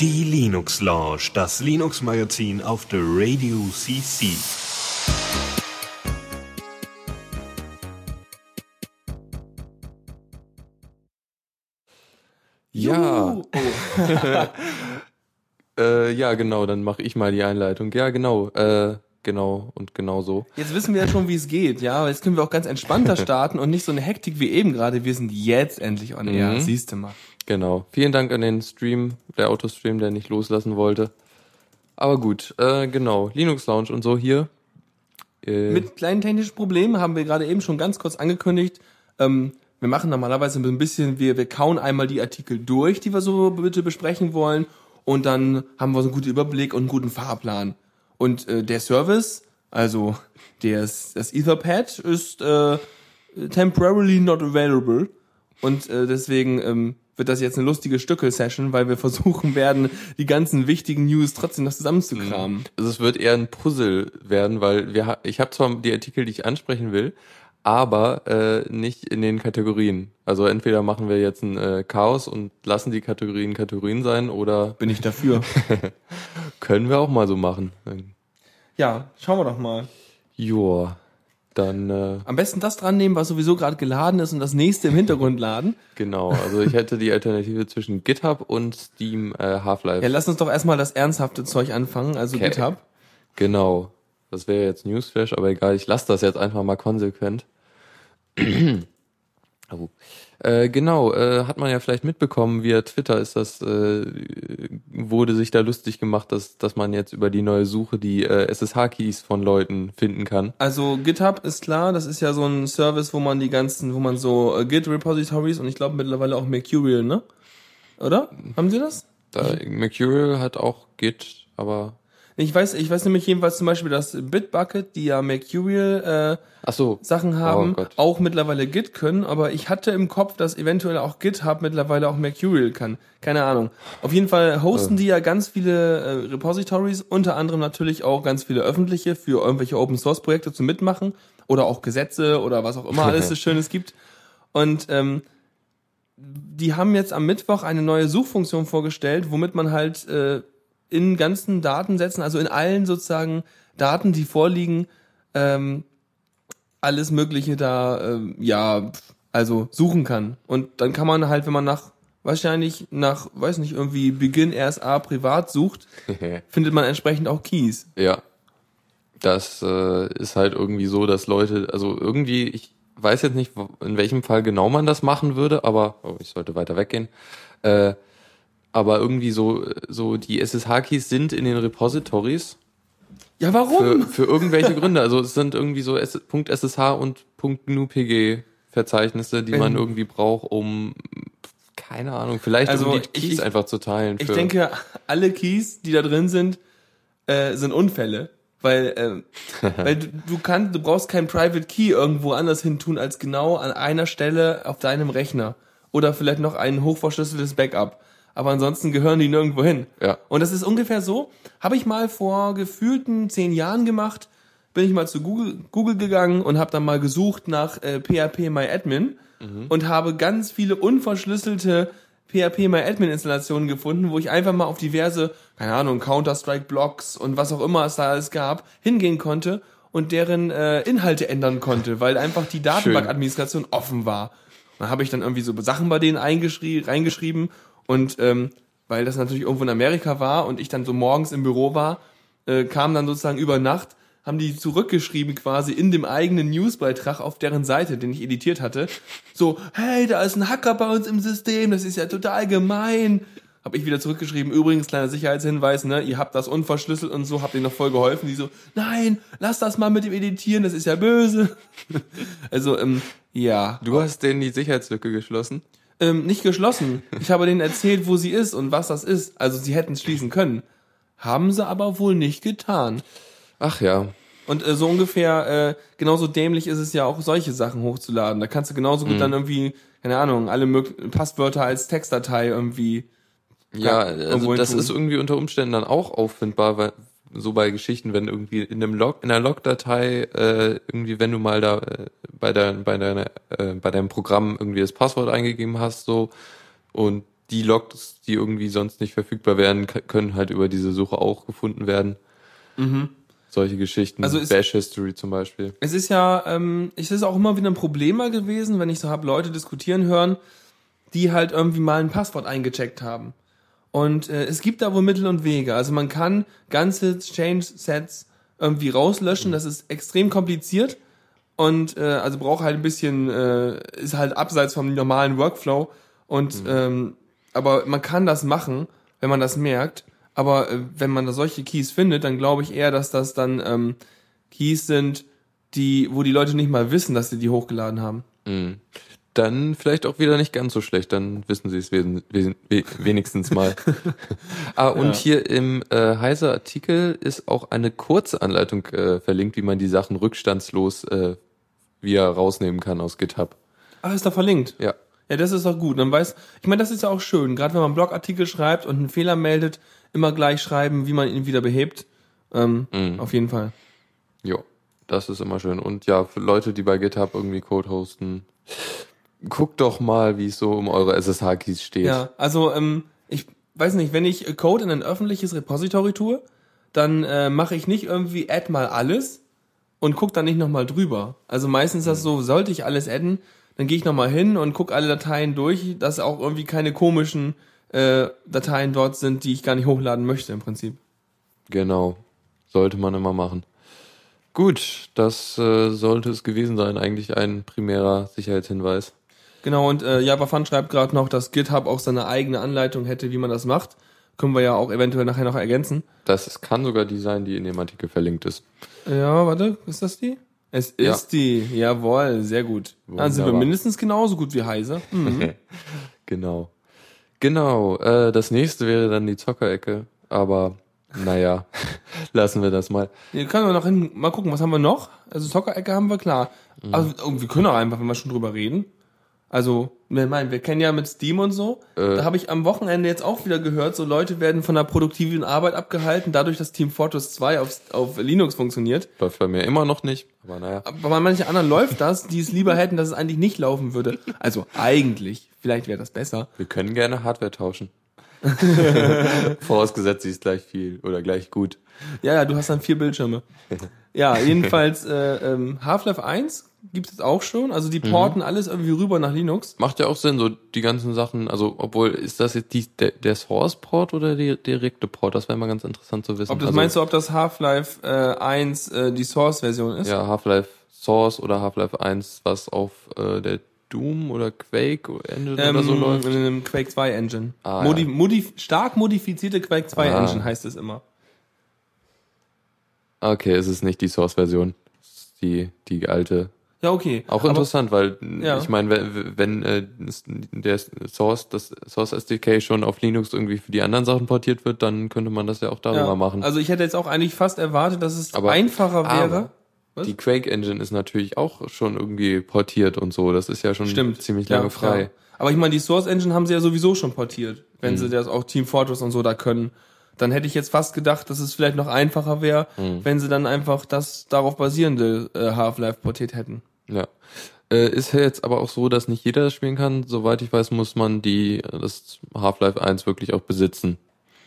Die Linux Lounge, das Linux Magazin auf der Radio CC. Ja. äh, ja, genau, dann mache ich mal die Einleitung. Ja, genau. Äh, genau und genau so. Jetzt wissen wir ja schon, wie es geht, ja. Jetzt können wir auch ganz entspannter starten und nicht so eine Hektik wie eben gerade. Wir sind jetzt endlich on air. Mhm. Siehst du mal. Genau. Vielen Dank an den Stream, der Autostream, der nicht loslassen wollte. Aber gut, äh, genau. Linux Lounge und so hier. Äh, Mit kleinen technischen Problemen haben wir gerade eben schon ganz kurz angekündigt. Ähm, wir machen normalerweise ein bisschen, wir, wir kauen einmal die Artikel durch, die wir so bitte besprechen wollen. Und dann haben wir so einen guten Überblick und einen guten Fahrplan. Und äh, der Service, also das, das Etherpad, ist äh, temporarily not available. Und äh, deswegen ähm, wird das jetzt eine lustige Stücke-Session, weil wir versuchen werden, die ganzen wichtigen News trotzdem noch zusammenzukramen. also es wird eher ein Puzzle werden, weil wir ich habe zwar die Artikel, die ich ansprechen will, aber äh, nicht in den Kategorien. Also entweder machen wir jetzt ein äh, Chaos und lassen die Kategorien Kategorien sein oder Bin ich dafür. können wir auch mal so machen. ja, schauen wir doch mal. Joa, dann äh, Am besten das dran nehmen, was sowieso gerade geladen ist und das nächste im Hintergrund laden. genau. Also ich hätte die Alternative zwischen GitHub und Steam äh, Half-Life. Ja, lass uns doch erstmal das ernsthafte Zeug anfangen, also Okay. GitHub. Genau. Das wäre jetzt Newsflash, aber egal, ich lasse das jetzt einfach mal konsequent. oh. äh, genau, äh, hat man ja vielleicht mitbekommen, via Twitter ist das, äh, wurde sich da lustig gemacht, dass, dass man jetzt über die neue Suche die äh, SSH-Keys von Leuten finden kann. Also GitHub ist klar, das ist ja so ein Service, wo man die ganzen, wo man so äh, Git-Repositories und ich glaube mittlerweile auch Mercurial, ne? Oder? Haben sie das? Da, Mercurial hat auch Git, aber Ich weiß, ich weiß nämlich jedenfalls zum Beispiel, dass Bitbucket, die ja Mercurial äh, so, Sachen haben, Oh auch mittlerweile Git können, aber ich hatte im Kopf, dass eventuell auch GitHub mittlerweile auch Mercurial kann. Keine Ahnung. Auf jeden Fall hosten die ja ganz viele äh, Repositories, unter anderem natürlich auch ganz viele öffentliche für irgendwelche Open Source Projekte zum Mitmachen oder auch Gesetze oder was auch immer alles so Schönes gibt. Und ähm, die haben jetzt am Mittwoch eine neue Suchfunktion vorgestellt, womit man halt äh, in ganzen Datensätzen, also in allen sozusagen Daten, die vorliegen, ähm, alles Mögliche da, ähm, ja, also suchen kann. Und dann kann man halt, wenn man nach, wahrscheinlich nach, weiß nicht, irgendwie Begin RSA privat sucht, findet man entsprechend auch Keys. Ja. Das äh, ist halt irgendwie so, dass Leute, also irgendwie, ich weiß jetzt nicht, in welchem Fall genau man das machen würde, aber oh, ich sollte weiter weggehen. Äh, aber irgendwie so, so die SSH-Keys sind in den Repositories Ja, für, warum? für irgendwelche Gründe. Also es sind irgendwie so .ssh und .nupg Verzeichnisse, die man Ähm. irgendwie braucht, um keine Ahnung, vielleicht Also um die Keys ich- einfach zu teilen. Ich für- denke, alle Keys, die da drin sind, äh, sind Unfälle. Weil, ähm, weil du, du kannst, du brauchst kein Private Key irgendwo anders hin tun als genau an einer Stelle auf deinem Rechner. Oder vielleicht noch ein hochverschlüsseltes Backup. Aber ansonsten gehören die nirgendwo hin. Ja. Und das ist ungefähr so, habe ich mal vor gefühlten zehn Jahren gemacht, bin ich mal zu Google, Google gegangen und habe dann mal gesucht nach äh, PHP MyAdmin und habe ganz viele unverschlüsselte PHP MyAdmin Installationen gefunden, wo ich einfach mal auf diverse, keine Ahnung, Counter-Strike Blocks und was auch immer es da alles gab, hingehen konnte und deren äh, Inhalte ändern konnte, weil einfach die Datenbankadministration offen war. Dann habe ich dann irgendwie so Sachen bei denen eingeschrie reingeschrieben und ähm, weil das natürlich irgendwo in Amerika war und ich dann so morgens im Büro war, äh, kam dann sozusagen über Nacht, haben die zurückgeschrieben quasi in dem eigenen Newsbeitrag auf deren Seite, den ich editiert hatte, so, hey, da ist ein Hacker bei uns im System, das ist ja total gemein. Hab ich wieder zurückgeschrieben, übrigens, kleiner Sicherheitshinweis, ne, ihr habt das unverschlüsselt und so, habt ihr noch voll geholfen. Die so, nein, lass das mal mit dem Editieren, das ist ja böse. also, ähm, ja. Du hast denen die Sicherheitslücke geschlossen. Ähm, nicht geschlossen. Ich habe denen erzählt, wo sie ist und was das ist. Also sie hätten es schließen können. Haben sie aber wohl nicht getan. Ach ja. Und äh, so ungefähr, äh, genauso dämlich ist es ja auch, solche Sachen hochzuladen. Da kannst du genauso gut dann irgendwie, keine Ahnung, alle mög Passwörter als Textdatei irgendwie. Ja, Ja, also das tun. ist irgendwie unter Umständen dann auch auffindbar, weil, so bei Geschichten, wenn irgendwie in einem Log, in einer Logdatei äh, irgendwie, wenn du mal da äh, bei dein, bei deiner, äh, bei deinem Programm irgendwie das Passwort eingegeben hast, so und die Logs, die irgendwie sonst nicht verfügbar wären, k- können halt über diese Suche auch gefunden werden. Solche Geschichten, Also ist- Bash History zum Beispiel. Es ist ja, ähm, es ist auch immer wieder ein Problem mal gewesen, wenn ich so habe Leute diskutieren hören, die halt irgendwie mal ein Passwort eingecheckt haben. Und äh, es gibt da wohl Mittel und Wege. Also man kann ganze Change-Sets irgendwie rauslöschen. Das ist extrem kompliziert und äh, also braucht halt ein bisschen, äh, ist halt abseits vom normalen Workflow. Und ähm, aber man kann das machen, wenn man das merkt. Aber äh, wenn man da solche Keys findet, dann glaube ich eher, dass das dann ähm, Keys sind, die, wo die Leute nicht mal wissen, dass sie die hochgeladen haben. Dann vielleicht auch wieder nicht ganz so schlecht, dann wissen sie es wenigstens mal. ah, und Ja. hier im äh, heiser Artikel ist auch eine kurze Anleitung äh, verlinkt, wie man die Sachen rückstandslos äh, wieder rausnehmen kann aus GitHub. Ach, ist da verlinkt. Ja. Ja, das ist doch gut. Dann weiß, ich meine, das ist ja auch schön. Gerade wenn man einen Blogartikel schreibt und einen Fehler meldet, immer gleich schreiben, wie man ihn wieder behebt. Ähm, Auf jeden Fall. Jo, das ist immer schön. Und ja, für Leute, die bei GitHub irgendwie Code hosten, guckt doch mal, wie es so um eure SSH-Keys steht. Ja, also ähm, ich weiß nicht, wenn ich Code in ein öffentliches Repository tue, dann äh, mache ich nicht irgendwie add mal alles und guck dann nicht nochmal drüber. Also meistens ist das so, sollte ich alles adden, dann gehe ich nochmal hin und guck alle Dateien durch, dass auch irgendwie keine komischen äh, Dateien dort sind, die ich gar nicht hochladen möchte im Prinzip. Genau. Sollte man immer machen. Gut, das äh, sollte es gewesen sein. Eigentlich ein primärer Sicherheitshinweis. Genau, und äh, Java Fun schreibt gerade noch, dass GitHub auch seine eigene Anleitung hätte, wie man das macht. Können wir ja auch eventuell nachher noch ergänzen. Das ist- kann sogar die sein, die in dem Artikel verlinkt ist. Ja, warte, ist das die? Es Ja. ist die, jawohl, sehr gut. Dann sind wir Wunderbar. mindestens genauso gut wie Heise. Hm. Genau. Genau. Äh, das nächste wäre dann die Zockerecke. Aber naja, lassen wir das mal. Hier können wir noch hin, mal gucken, was haben wir noch? Also Zockerecke haben wir klar. Mhm. Also oh, wir können auch einfach, wenn wir schon drüber reden. Also, wir meinen, wir kennen ja mit Steam und so. Äh. Da habe ich am Wochenende jetzt auch wieder gehört, so Leute werden von der produktiven Arbeit abgehalten, dadurch, dass Team Fortress 2 auf, auf Linux funktioniert. Läuft bei mir immer noch nicht. Aber naja. Aber bei manchen anderen läuft das, die es lieber hätten, dass es eigentlich nicht laufen würde. Also eigentlich, vielleicht wäre das besser. Wir können gerne Hardware tauschen. Vorausgesetzt, sie ist gleich viel oder gleich gut. Ja, ja, du hast dann vier Bildschirme. Ja, jedenfalls äh, ähm, Half-Life 1 gibt es auch schon. Also die porten alles irgendwie rüber nach Linux. Macht ja auch Sinn, so die ganzen Sachen, also obwohl, ist das jetzt die, der, der Source-Port oder der direkte Port? Das wäre mal ganz interessant zu wissen. Ob das also, meinst du, ob das Half-Life äh, 1 äh, die Source-Version ist? Ja, Half-Life Source oder Half-Life 1, was auf äh, der Doom oder Quake Engine Ähm, oder so läuft. in einem Quake 2 Engine. Ah, Modi ja. modif stark modifizierte Quake 2 Ah. Engine heißt es immer. Okay, es ist nicht die Source-Version. Die, die alte. Ja, okay. Auch Aber- interessant, weil Ja. ich meine, wenn, wenn äh, der Source, das Source SDK schon auf Linux irgendwie für die anderen Sachen portiert wird, dann könnte man das ja auch darüber Ja, machen. Also ich hätte jetzt auch eigentlich fast erwartet, dass es Aber- einfacher wäre. aber Was? Die Quake Engine ist natürlich auch schon irgendwie portiert und so. Das ist ja schon Stimmt. ziemlich Ja, lange frei. Ja. Aber ich meine, die Source Engine haben sie ja sowieso schon portiert, wenn Mhm. sie das auch Team Fortress und so da können. Dann hätte ich jetzt fast gedacht, dass es vielleicht noch einfacher wäre, Mhm. wenn sie dann einfach das darauf basierende äh, Half-Life portiert hätten. Ja. Äh, ist ja jetzt aber auch so, dass nicht jeder das spielen kann. Soweit ich weiß, muss man die das Half-Life 1 wirklich auch besitzen.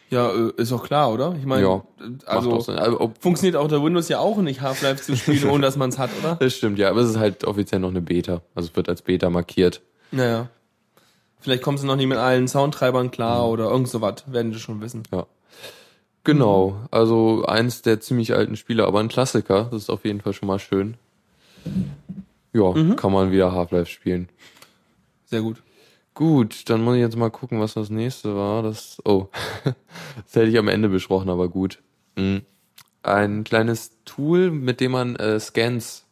Ja, äh, ist doch klar, oder? Ich meine, Ja, äh, also auch. Also, funktioniert auch der Windows ja auch nicht, Half-Life zu spielen, ohne dass man es hat, oder? das stimmt, ja, aber es ist halt offiziell noch eine Beta. Also es wird als Beta markiert. Naja. Vielleicht kommen sie noch nicht mit allen Soundtreibern klar Mhm. oder irgend so was, werden sie schon wissen. Ja. Genau, also eins der ziemlich alten Spiele, aber ein Klassiker. Das ist auf jeden Fall schon mal schön. Ja, Mhm. kann man wieder Half-Life spielen. Sehr gut. Gut, dann muss ich jetzt mal gucken, was das nächste war. Das, oh, das hätte ich am Ende besprochen, aber gut. Mhm. Ein kleines Tool, mit dem man äh, Scans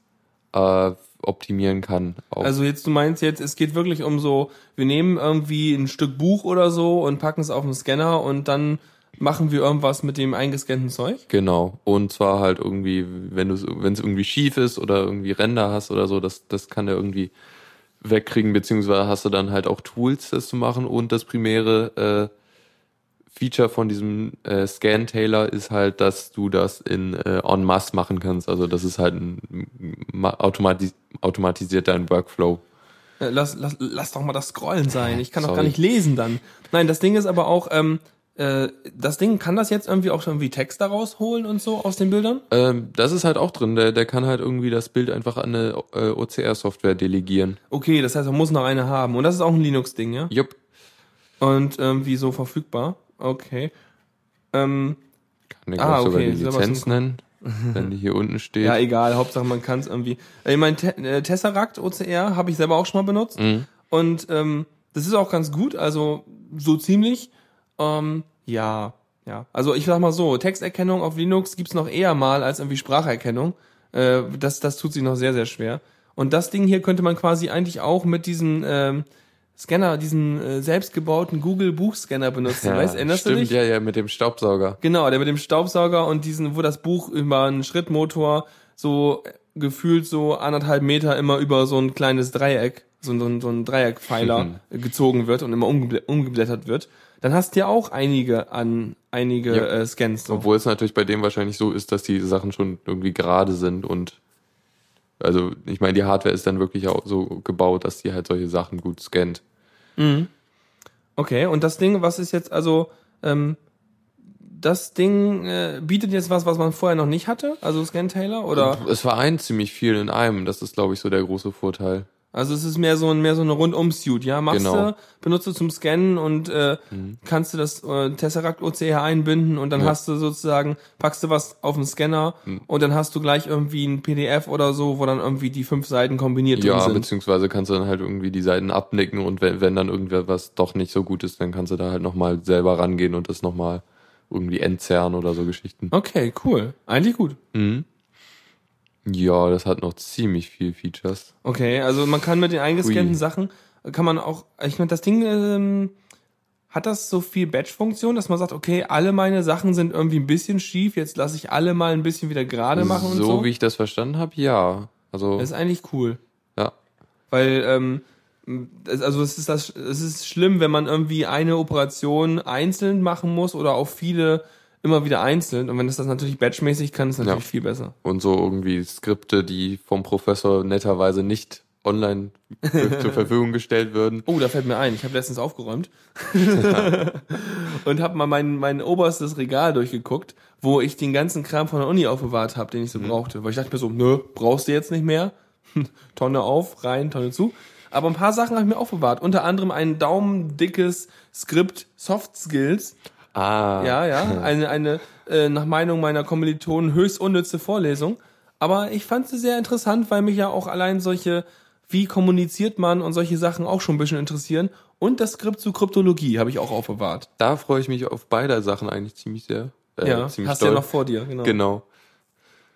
äh, optimieren kann. Also jetzt, du meinst jetzt, es geht wirklich um so, wir nehmen irgendwie ein Stück Buch oder so und packen es auf den Scanner und dann machen wir irgendwas mit dem eingescannten Zeug? genau. Und zwar halt irgendwie, wenn du wenn es irgendwie schief ist oder irgendwie Ränder hast oder so, das, das kann der irgendwie wegkriegen, beziehungsweise hast du dann halt auch Tools, das zu machen und das Primäre, äh, Feature von diesem äh, Scan-Tailor ist halt, dass du das in äh, en masse machen kannst. Also das ist halt ein ma- automatis automatisiert dein Workflow. Äh, Lass, lass, lass doch mal das Scrollen sein. Ich kann doch gar nicht lesen dann. Nein, das Ding ist aber auch, ähm, äh, das Ding kann das jetzt irgendwie auch schon irgendwie Text daraus holen und so aus den Bildern? Ähm, das ist halt auch drin. Der, der kann halt irgendwie das Bild einfach an eine äh, OCR-Software delegieren. Okay, das heißt, man muss noch eine haben. Und das ist auch ein Linux-Ding, ja? Jupp. Und irgendwie so verfügbar. Okay. Ähm, Kann ich Ah, auch sogar okay, die Lizenz nennen, wenn die hier unten steht. ja, egal, Hauptsache man kann es irgendwie. Äh, Ich mein Te äh, Tesseract OCR habe ich selber auch schon mal benutzt. Mhm. Und ähm, das ist auch ganz gut, also so ziemlich. Ähm, ja, ja. Also ich sag mal so, Texterkennung auf Linux gibt's noch eher mal als irgendwie Spracherkennung. Äh, das, das tut sich noch sehr, sehr schwer. Und das Ding hier könnte man quasi eigentlich auch mit diesem ähm, Scanner, diesen äh, selbstgebauten Google-Buchscanner benutzen. weißt, erinnerst stimmt, du dich? ja, ja, mit dem Staubsauger. Genau, der mit dem Staubsauger und diesen, wo das Buch über einen Schrittmotor so gefühlt so anderthalb Meter immer über so ein kleines Dreieck, so, ein- so, ein- so ein Dreieckpfeiler äh, gezogen wird und immer umgeblä umgeblättert wird. Dann hast du ja auch einige an einige Ja. äh, Scans. So. Obwohl es natürlich bei dem wahrscheinlich so ist, dass die Sachen schon irgendwie gerade sind und also ich meine, die Hardware ist dann wirklich auch so gebaut, dass die halt solche Sachen gut scannt. Okay, und das Ding, was ist jetzt also, ähm, das Ding äh, bietet jetzt was, was man vorher noch nicht hatte, also Scan Taylor oder? Es vereint ziemlich viel in einem, das ist glaube ich so der große Vorteil. Also es ist mehr so ein mehr so eine Rundum-Suit, ja? Machst Genau. du, benutzt du zum Scannen und äh, kannst du das äh, Tesseract OCR einbinden und dann Ja. hast du sozusagen, packst du was auf den Scanner und dann hast du gleich irgendwie ein PDF oder so, wo dann irgendwie die fünf Seiten kombiniert Ja, sind. beziehungsweise kannst du dann halt irgendwie die Seiten abnicken und wenn, wenn dann irgendwer was doch nicht so gut ist, dann kannst du da halt nochmal selber rangehen und das nochmal irgendwie entzerren oder so Geschichten. Okay, cool. Eigentlich gut. Ja, das hat noch ziemlich viel Features. Okay, also man kann mit den eingescannten Ui. Sachen, kann man auch, ich meine, das Ding ähm, hat das so viel Batch-Funktion, dass man sagt, okay, alle meine Sachen sind irgendwie ein bisschen schief, jetzt lasse ich alle mal ein bisschen wieder gerade machen und so so. wie ich das verstanden habe, ja. Also Das ist eigentlich cool. ja. Weil, ähm, also es ist das, es ist schlimm, wenn man irgendwie eine Operation einzeln machen muss oder auch viele immer wieder einzeln. Und wenn es das natürlich batchmäßig kann, ist natürlich Ja. viel besser. und so irgendwie Skripte, die vom Professor netterweise nicht online zur Verfügung gestellt würden. Oh, da fällt mir ein, ich habe letztens aufgeräumt und habe mal mein, mein oberstes Regal durchgeguckt, wo ich den ganzen Kram von der Uni aufbewahrt habe, den ich so brauchte. Weil ich dachte mir so, nö, brauchst du jetzt nicht mehr. Tonne auf, rein, Tonne zu. Aber ein paar Sachen habe ich mir aufbewahrt. Unter anderem ein daumendickes Skript Soft Skills. Ah, Ja, ja, eine, eine äh, nach Meinung meiner Kommilitonen höchst unnütze Vorlesung. Aber ich fand sie sehr interessant, weil mich ja auch allein solche, wie kommuniziert man und solche Sachen auch schon ein bisschen interessieren. Und das Skript zu Kryptologie habe ich auch aufbewahrt. da freue ich mich auf beide Sachen eigentlich ziemlich sehr. Äh, ja, ziemlich hast du ja noch vor dir, genau. Genau.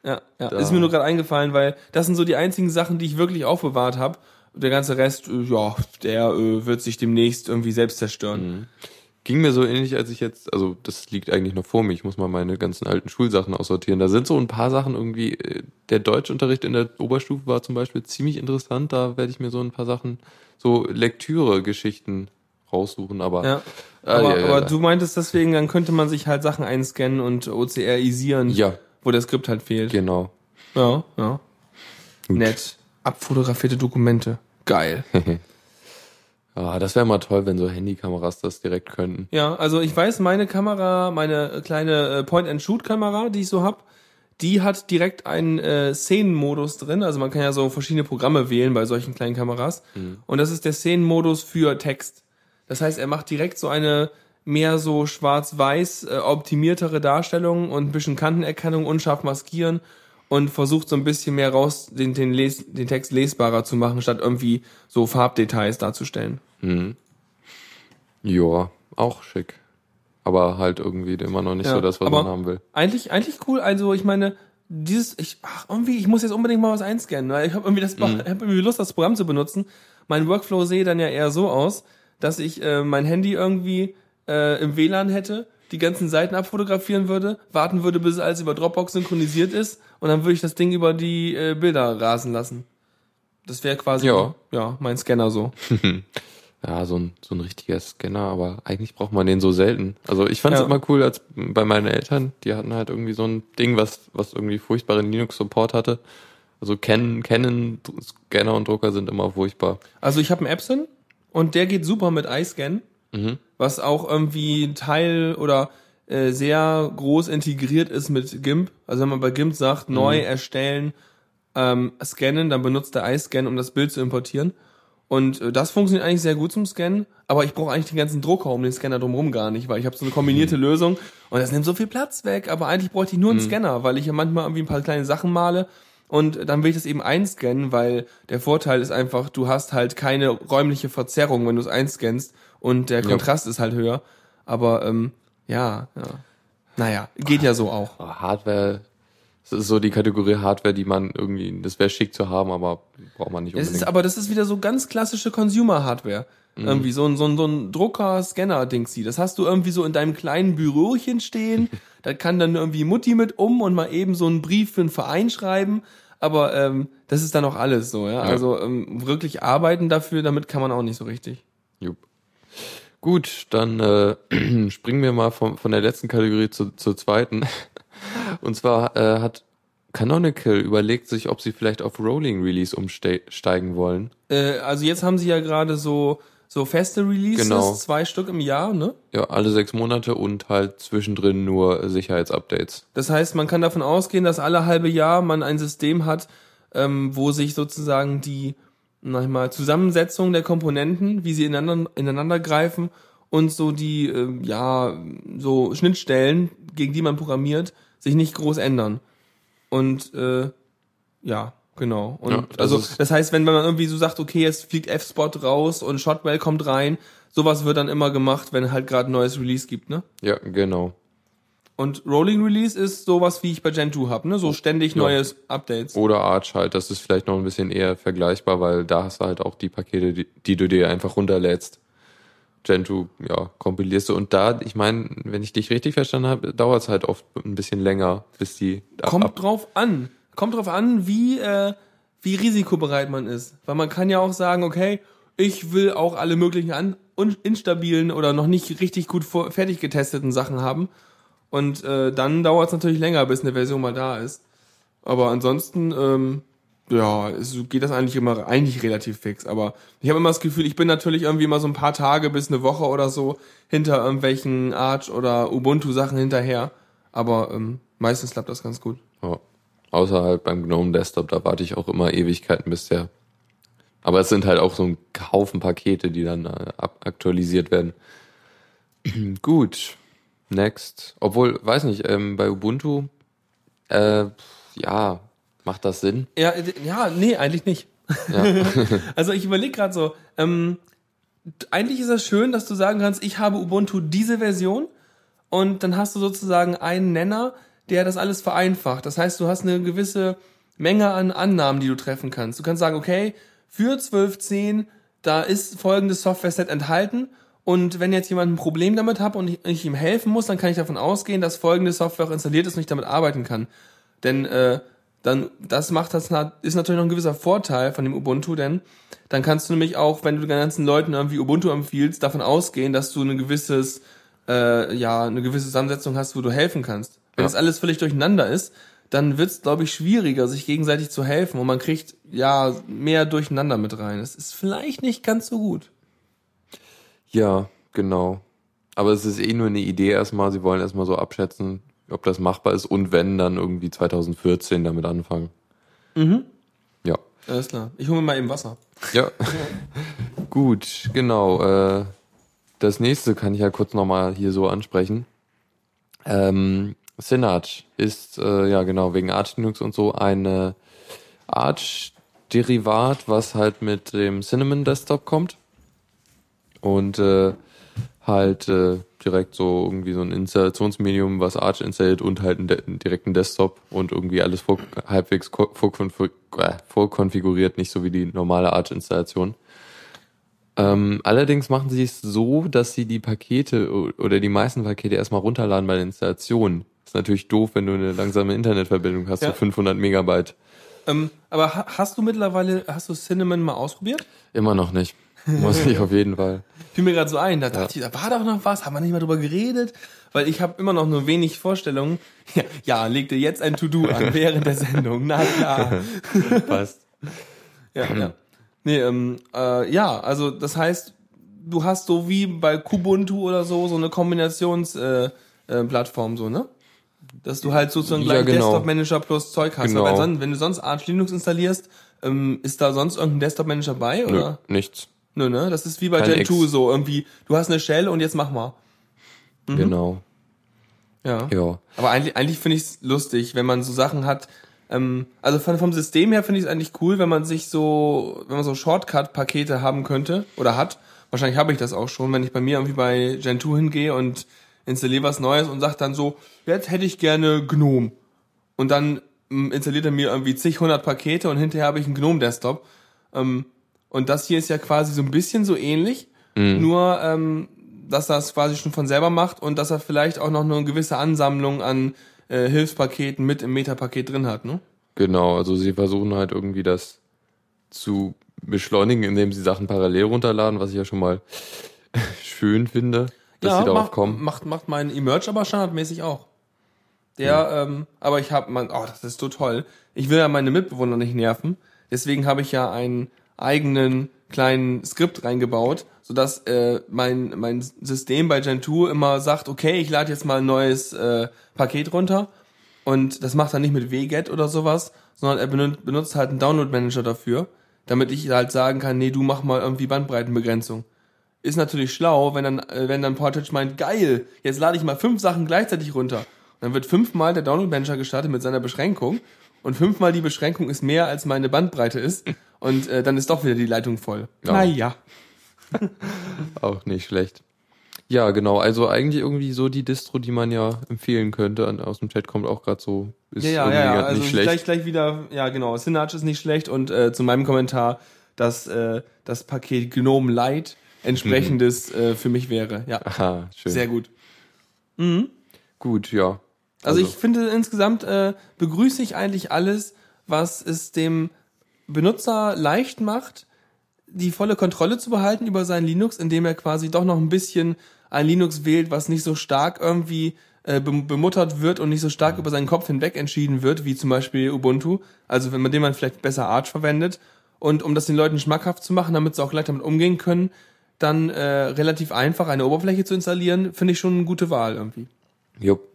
Ja, ja. Da- ist mir nur gerade eingefallen, weil das sind so die einzigen Sachen, die ich wirklich aufbewahrt habe. Der ganze Rest, äh, ja, der äh, wird sich demnächst irgendwie selbst zerstören. Ging mir so ähnlich, als ich jetzt, also das liegt eigentlich noch vor mir, ich muss mal meine ganzen alten Schulsachen aussortieren. Da sind so ein paar Sachen irgendwie, äh, der Deutschunterricht in der Oberstufe war zum Beispiel ziemlich interessant, da werde ich mir so ein paar Sachen, so Lektüre-Geschichten raussuchen, aber Ja. Ah, aber, ja, ja, aber du meintest deswegen, dann könnte man sich halt Sachen einscannen und OCR-isieren, Ja. wo das Skript halt fehlt. genau. Ja, ja. Nett. Abfotografierte Dokumente. Geil. Ah, das wäre mal toll, wenn so Handykameras das direkt könnten. Ja, also ich weiß, meine Kamera, meine kleine äh, Point-and-Shoot-Kamera, die ich so hab, die hat direkt einen äh, Szenenmodus drin. Also man kann ja so verschiedene Programme wählen bei solchen kleinen Kameras. Und das ist der Szenenmodus für Text. Das heißt, er macht direkt so eine mehr so schwarz-weiß äh, optimiertere Darstellung und ein bisschen Kantenerkennung, unscharf maskieren und versucht so ein bisschen mehr raus, den, den, Les den Text lesbarer zu machen, statt irgendwie so Farbdetails darzustellen. Ja, auch schick. Aber halt irgendwie immer noch nicht Ja, so das, was man haben will. Eigentlich, eigentlich cool. Also ich meine, dieses, ich, ach, irgendwie, ich muss jetzt unbedingt mal was einscannen, weil ich habe irgendwie das, Mhm. habe irgendwie Lust, das Programm zu benutzen. Mein Workflow sehe dann ja eher so aus, dass ich äh, mein Handy irgendwie äh, im WLAN hätte, die ganzen Seiten abfotografieren würde, warten würde, bis es alles über Dropbox synchronisiert ist und dann würde ich das Ding über die äh, Bilder rasen lassen. Das wäre quasi Ja. ja mein Scanner so. ja, so ein, so ein richtiger Scanner, aber eigentlich braucht man den so selten. Also ich fand es Ja. immer cool, als bei meinen Eltern, die hatten halt irgendwie so ein Ding, was, was irgendwie furchtbaren Linux-Support Also Canon, Canon Scanner und Drucker sind immer furchtbar. Also ich habe einen Epson und der geht super mit iScan, was auch irgendwie Teil oder äh, sehr groß integriert ist mit GIMP. Also wenn man bei GIMP sagt, neu erstellen, ähm, scannen, dann benutzt der iScan, um das Bild zu importieren. Und äh, das funktioniert eigentlich sehr gut zum Scannen, aber ich brauche eigentlich den ganzen Drucker um den Scanner drumherum gar nicht, weil ich habe so eine kombinierte Lösung und das nimmt so viel Platz weg, aber eigentlich bräuchte ich nur einen Scanner, weil ich ja manchmal irgendwie ein paar kleine Sachen male und dann will ich das eben einscannen, weil der Vorteil ist einfach, du hast halt keine räumliche Verzerrung, wenn du es einscannst und der Kontrast ist halt höher. Aber ähm, ja, ja. Naja, geht ja so auch. Aber Hardware, das ist so die Kategorie Hardware, die man irgendwie, das wäre schick zu haben, aber braucht man nicht Es unbedingt. ist, aber das ist wieder so ganz klassische Consumer-Hardware. Irgendwie so ein, so ein, so ein Drucker-Scanner-Dingsy. Das hast du irgendwie so in deinem kleinen Bürochen stehen. da kann dann irgendwie Mutti mit um und mal eben so einen Brief für einen Verein schreiben. Aber ähm, das ist dann auch alles so, ja. Also ähm, wirklich arbeiten dafür, damit kann man auch nicht so richtig. Jupp. Gut, dann äh, springen wir mal von, von der letzten Kategorie zu, zur zweiten. Und zwar äh, hat Canonical überlegt sich, ob sie vielleicht auf Rolling Release umsteigen wollen. Äh, also jetzt haben sie ja gerade so so feste Releases, Genau. zwei Stück im Jahr, ne? Ja, alle sechs Monate und halt zwischendrin nur Sicherheitsupdates. Das heißt, man kann davon ausgehen, dass alle halbe Jahr man ein System hat, ähm, wo sich sozusagen die sag ich mal, Zusammensetzung der Komponenten, wie sie ineinander, ineinander greifen und so die ähm, ja so Schnittstellen, gegen die man programmiert, sich nicht groß ändern. Und äh, ja, genau. Und Ja, das also das heißt, wenn man irgendwie so sagt, okay, es fliegt F-Spot raus und Shotwell kommt rein, sowas wird dann immer gemacht, wenn halt gerade ein neues Release gibt, ne? Ja, genau. Und Rolling Release ist sowas, wie ich bei Gen 2 habe, ne? So ständig Ja. neues Updates. Oder Arch halt, das ist vielleicht noch ein bisschen eher vergleichbar, weil da hast du halt auch die Pakete, die, die du dir einfach runterlädst. Gentoo, ja, kompilierst du. Und da, ich meine, wenn ich dich richtig verstanden habe, dauert es halt oft ein bisschen länger, bis die Kommt drauf an. Kommt drauf an, wie, äh, wie risikobereit man ist. Weil man kann ja auch sagen, okay, ich will auch alle möglichen an instabilen oder noch nicht richtig gut fertig getesteten Sachen haben. Und äh, dann dauert es natürlich länger, bis eine Version mal da ist. Aber ansonsten, ähm, ja, es geht das eigentlich immer eigentlich relativ fix. Aber ich habe immer das Gefühl, ich bin natürlich irgendwie immer so ein paar Tage bis eine Woche oder so hinter irgendwelchen Arch oder Ubuntu Sachen hinterher. Aber ähm, meistens klappt das ganz gut. Ja. Außer halt beim GNOME Desktop, da warte ich auch immer Ewigkeiten bis der. Aber es sind halt auch so ein Haufen Pakete, die dann äh, aktualisiert werden. Gut. Next. Obwohl, weiß nicht, ähm, bei Ubuntu, äh, ja, macht das Sinn? Ja, äh, ja, nee, eigentlich nicht. also ich überlege gerade so, ähm, eigentlich ist das schön, dass du sagen kannst, ich habe Ubuntu diese Version und dann hast du sozusagen einen Nenner, der das alles vereinfacht. Das heißt, du hast eine gewisse Menge an Annahmen, die du treffen kannst. Du kannst sagen, okay, für 12.10, da ist folgendes Software-Set enthalten und wenn jetzt jemand ein Problem damit hat und ich, ich ihm helfen muss, dann kann ich davon ausgehen, dass folgende Software auch installiert ist und ich damit arbeiten kann. Denn äh, dann das macht das ist natürlich noch ein gewisser Vorteil von dem Ubuntu, denn dann kannst du nämlich auch, wenn du den ganzen Leuten irgendwie Ubuntu empfiehlst, davon ausgehen, dass du ein gewisses äh, ja eine gewisse Zusammensetzung hast, wo du helfen kannst. Wenn Ja. das alles völlig durcheinander ist, dann wird es, glaube ich, schwieriger, sich gegenseitig zu helfen und man kriegt ja mehr durcheinander mit rein. Es ist vielleicht nicht ganz so gut. Ja, genau. Aber es ist eh nur eine Idee erstmal. Sie wollen erstmal so abschätzen, ob das machbar ist und wenn, dann irgendwie 2014 damit anfangen. Mhm. Ja. Alles klar. Ich hole mir mal eben Wasser. Ja. Gut, genau. Äh, das nächste kann ich ja kurz nochmal hier so ansprechen. Ähm, Synarch ist, äh, ja genau, wegen Arch Linux und so eine Arch-Derivat, was halt mit dem Cinnamon Desktop kommt. Und äh, halt äh, direkt so irgendwie so ein Installationsmedium, was Arch installiert und halt einen, de einen direkten Desktop und irgendwie alles vor, halbwegs ko- vorkonfig äh, vorkonfiguriert, nicht so wie die normale Arch-Installation. Ähm, allerdings machen sie es so, dass sie die Pakete oder die meisten Pakete erstmal runterladen bei der Installation. Ist natürlich doof, wenn du eine langsame Internetverbindung hast, Ja. so 500 Megabyte. Ähm, aber ha hast du mittlerweile, hast du Cinnamon mal ausprobiert? Immer noch nicht. Muss ich auf jeden Fall. Fiel mir gerade so ein, da dachte ich, da war doch noch was, haben wir nicht mal drüber geredet? Weil ich habe immer noch nur wenig Vorstellungen. Ja, ja leg dir jetzt ein To-Do an während der Sendung. Na klar. Passt. Ja, ja. Nee, ähm, äh, ja, also das heißt, du hast so wie bei Kubuntu oder so so eine Kombinationsplattform äh, äh, Plattform so, ne? Dass du halt sozusagen Ja, gleich genau. Desktop Manager plus Zeug hast. Genau. Weil sonst, wenn du sonst Arch Linux installierst, ähm, ist da sonst irgendein Desktop Manager bei Nö, oder? nichts. Nö, ne? Das ist wie bei Kein Gen 2 X. so irgendwie. Du hast eine Shell und jetzt mach mal. Mhm. Genau. Ja. Ja. Aber eigentlich, eigentlich finde ich es lustig, wenn man so Sachen hat. Ähm, also von, vom System her finde ich es eigentlich cool, wenn man sich so, wenn man so Shortcut-Pakete haben könnte oder hat. Wahrscheinlich habe ich das auch schon, wenn ich bei mir irgendwie bei Gen 2 hingehe und installiere was Neues und sage dann so, jetzt hätte ich gerne GNOME. Und dann ähm, installiert er mir irgendwie zig hundert Pakete und hinterher habe ich einen GNOME-Desktop. Ähm, und das hier ist ja quasi so ein bisschen so ähnlich, nur ähm, dass er es quasi schon von selber macht und dass er vielleicht auch noch eine gewisse Ansammlung an äh, Hilfspaketen mit im Metapaket drin hat, ne? Genau, also sie versuchen halt irgendwie das zu beschleunigen, indem sie Sachen parallel runterladen, was ich ja schon mal schön finde, dass sie darauf macht, kommen. Macht, macht mein Emerge aber standardmäßig auch. Der, ähm, aber ich habe man, oh, das ist so toll. Ich will ja meine Mitbewohner nicht nerven. Deswegen habe ich ja einen eigenen kleinen Skript reingebaut, sodass äh, mein, mein System bei Gentoo immer sagt, okay, ich lade jetzt mal ein neues äh, Paket runter. Und das macht er nicht mit wget oder sowas, sondern er benutzt, benutzt halt einen Download-Manager dafür, damit ich halt sagen kann, nee, du mach mal irgendwie Bandbreitenbegrenzung ist natürlich schlau, wenn dann, äh, wenn dann Portage meint, geil, jetzt lade ich mal fünf Sachen gleichzeitig runter. Und dann wird fünfmal der Download-Manager gestartet mit seiner Beschränkung und fünfmal die Beschränkung ist mehr, als meine Bandbreite ist. Und äh, dann ist doch wieder die Leitung voll. Ja. Naja. Auch nicht schlecht. Ja, genau. Also eigentlich irgendwie so die Distro, die man ja empfehlen könnte. Und aus dem Chat kommt auch gerade so, ist Ja, ja, ja, Also nicht schlecht. gleich, gleich wieder, ja genau, Synarch ist nicht schlecht und äh, zu meinem Kommentar, dass äh, das Paket Gnome Lite entsprechendes äh, für mich wäre. Ja, Aha, schön. sehr gut. gut, ja. Also, ich finde insgesamt äh, begrüße ich eigentlich alles, was es dem Benutzer leicht macht, die volle Kontrolle zu behalten über sein Linux, indem er quasi doch noch ein bisschen ein Linux wählt, was nicht so stark irgendwie äh, bem- bemuttert wird und nicht so stark über seinen Kopf hinweg entschieden wird, wie zum Beispiel Ubuntu. Also wenn man dem man vielleicht besser Arch verwendet. Und um das den Leuten schmackhaft zu machen, damit sie auch gleich damit umgehen können, dann äh, relativ einfach eine Oberfläche zu installieren, finde ich schon eine gute Wahl irgendwie. Jupp.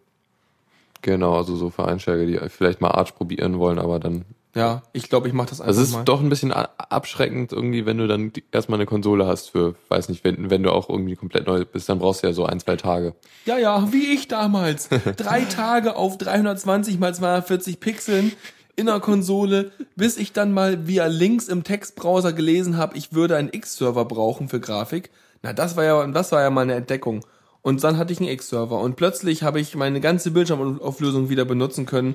Genau, also so für Einsteiger, die vielleicht mal Arch probieren wollen, aber dann. Ja, ich glaube, ich mache das einfach Also es ist mal. doch ein bisschen abschreckend irgendwie, wenn du dann erstmal eine Konsole hast für, weiß nicht, wenn, wenn du auch irgendwie komplett neu bist, dann brauchst du ja so ein, zwei Tage. Ja, ja, wie ich damals. Drei Tage auf 320 mal 240 Pixeln in der Konsole, bis ich dann mal via Links im Textbrowser gelesen habe, ich würde einen X-Server brauchen für Grafik. Na, das war ja, das war ja mal eine Entdeckung. Und dann hatte ich einen X-Server und plötzlich habe ich meine ganze Bildschirmauflösung wieder benutzen können.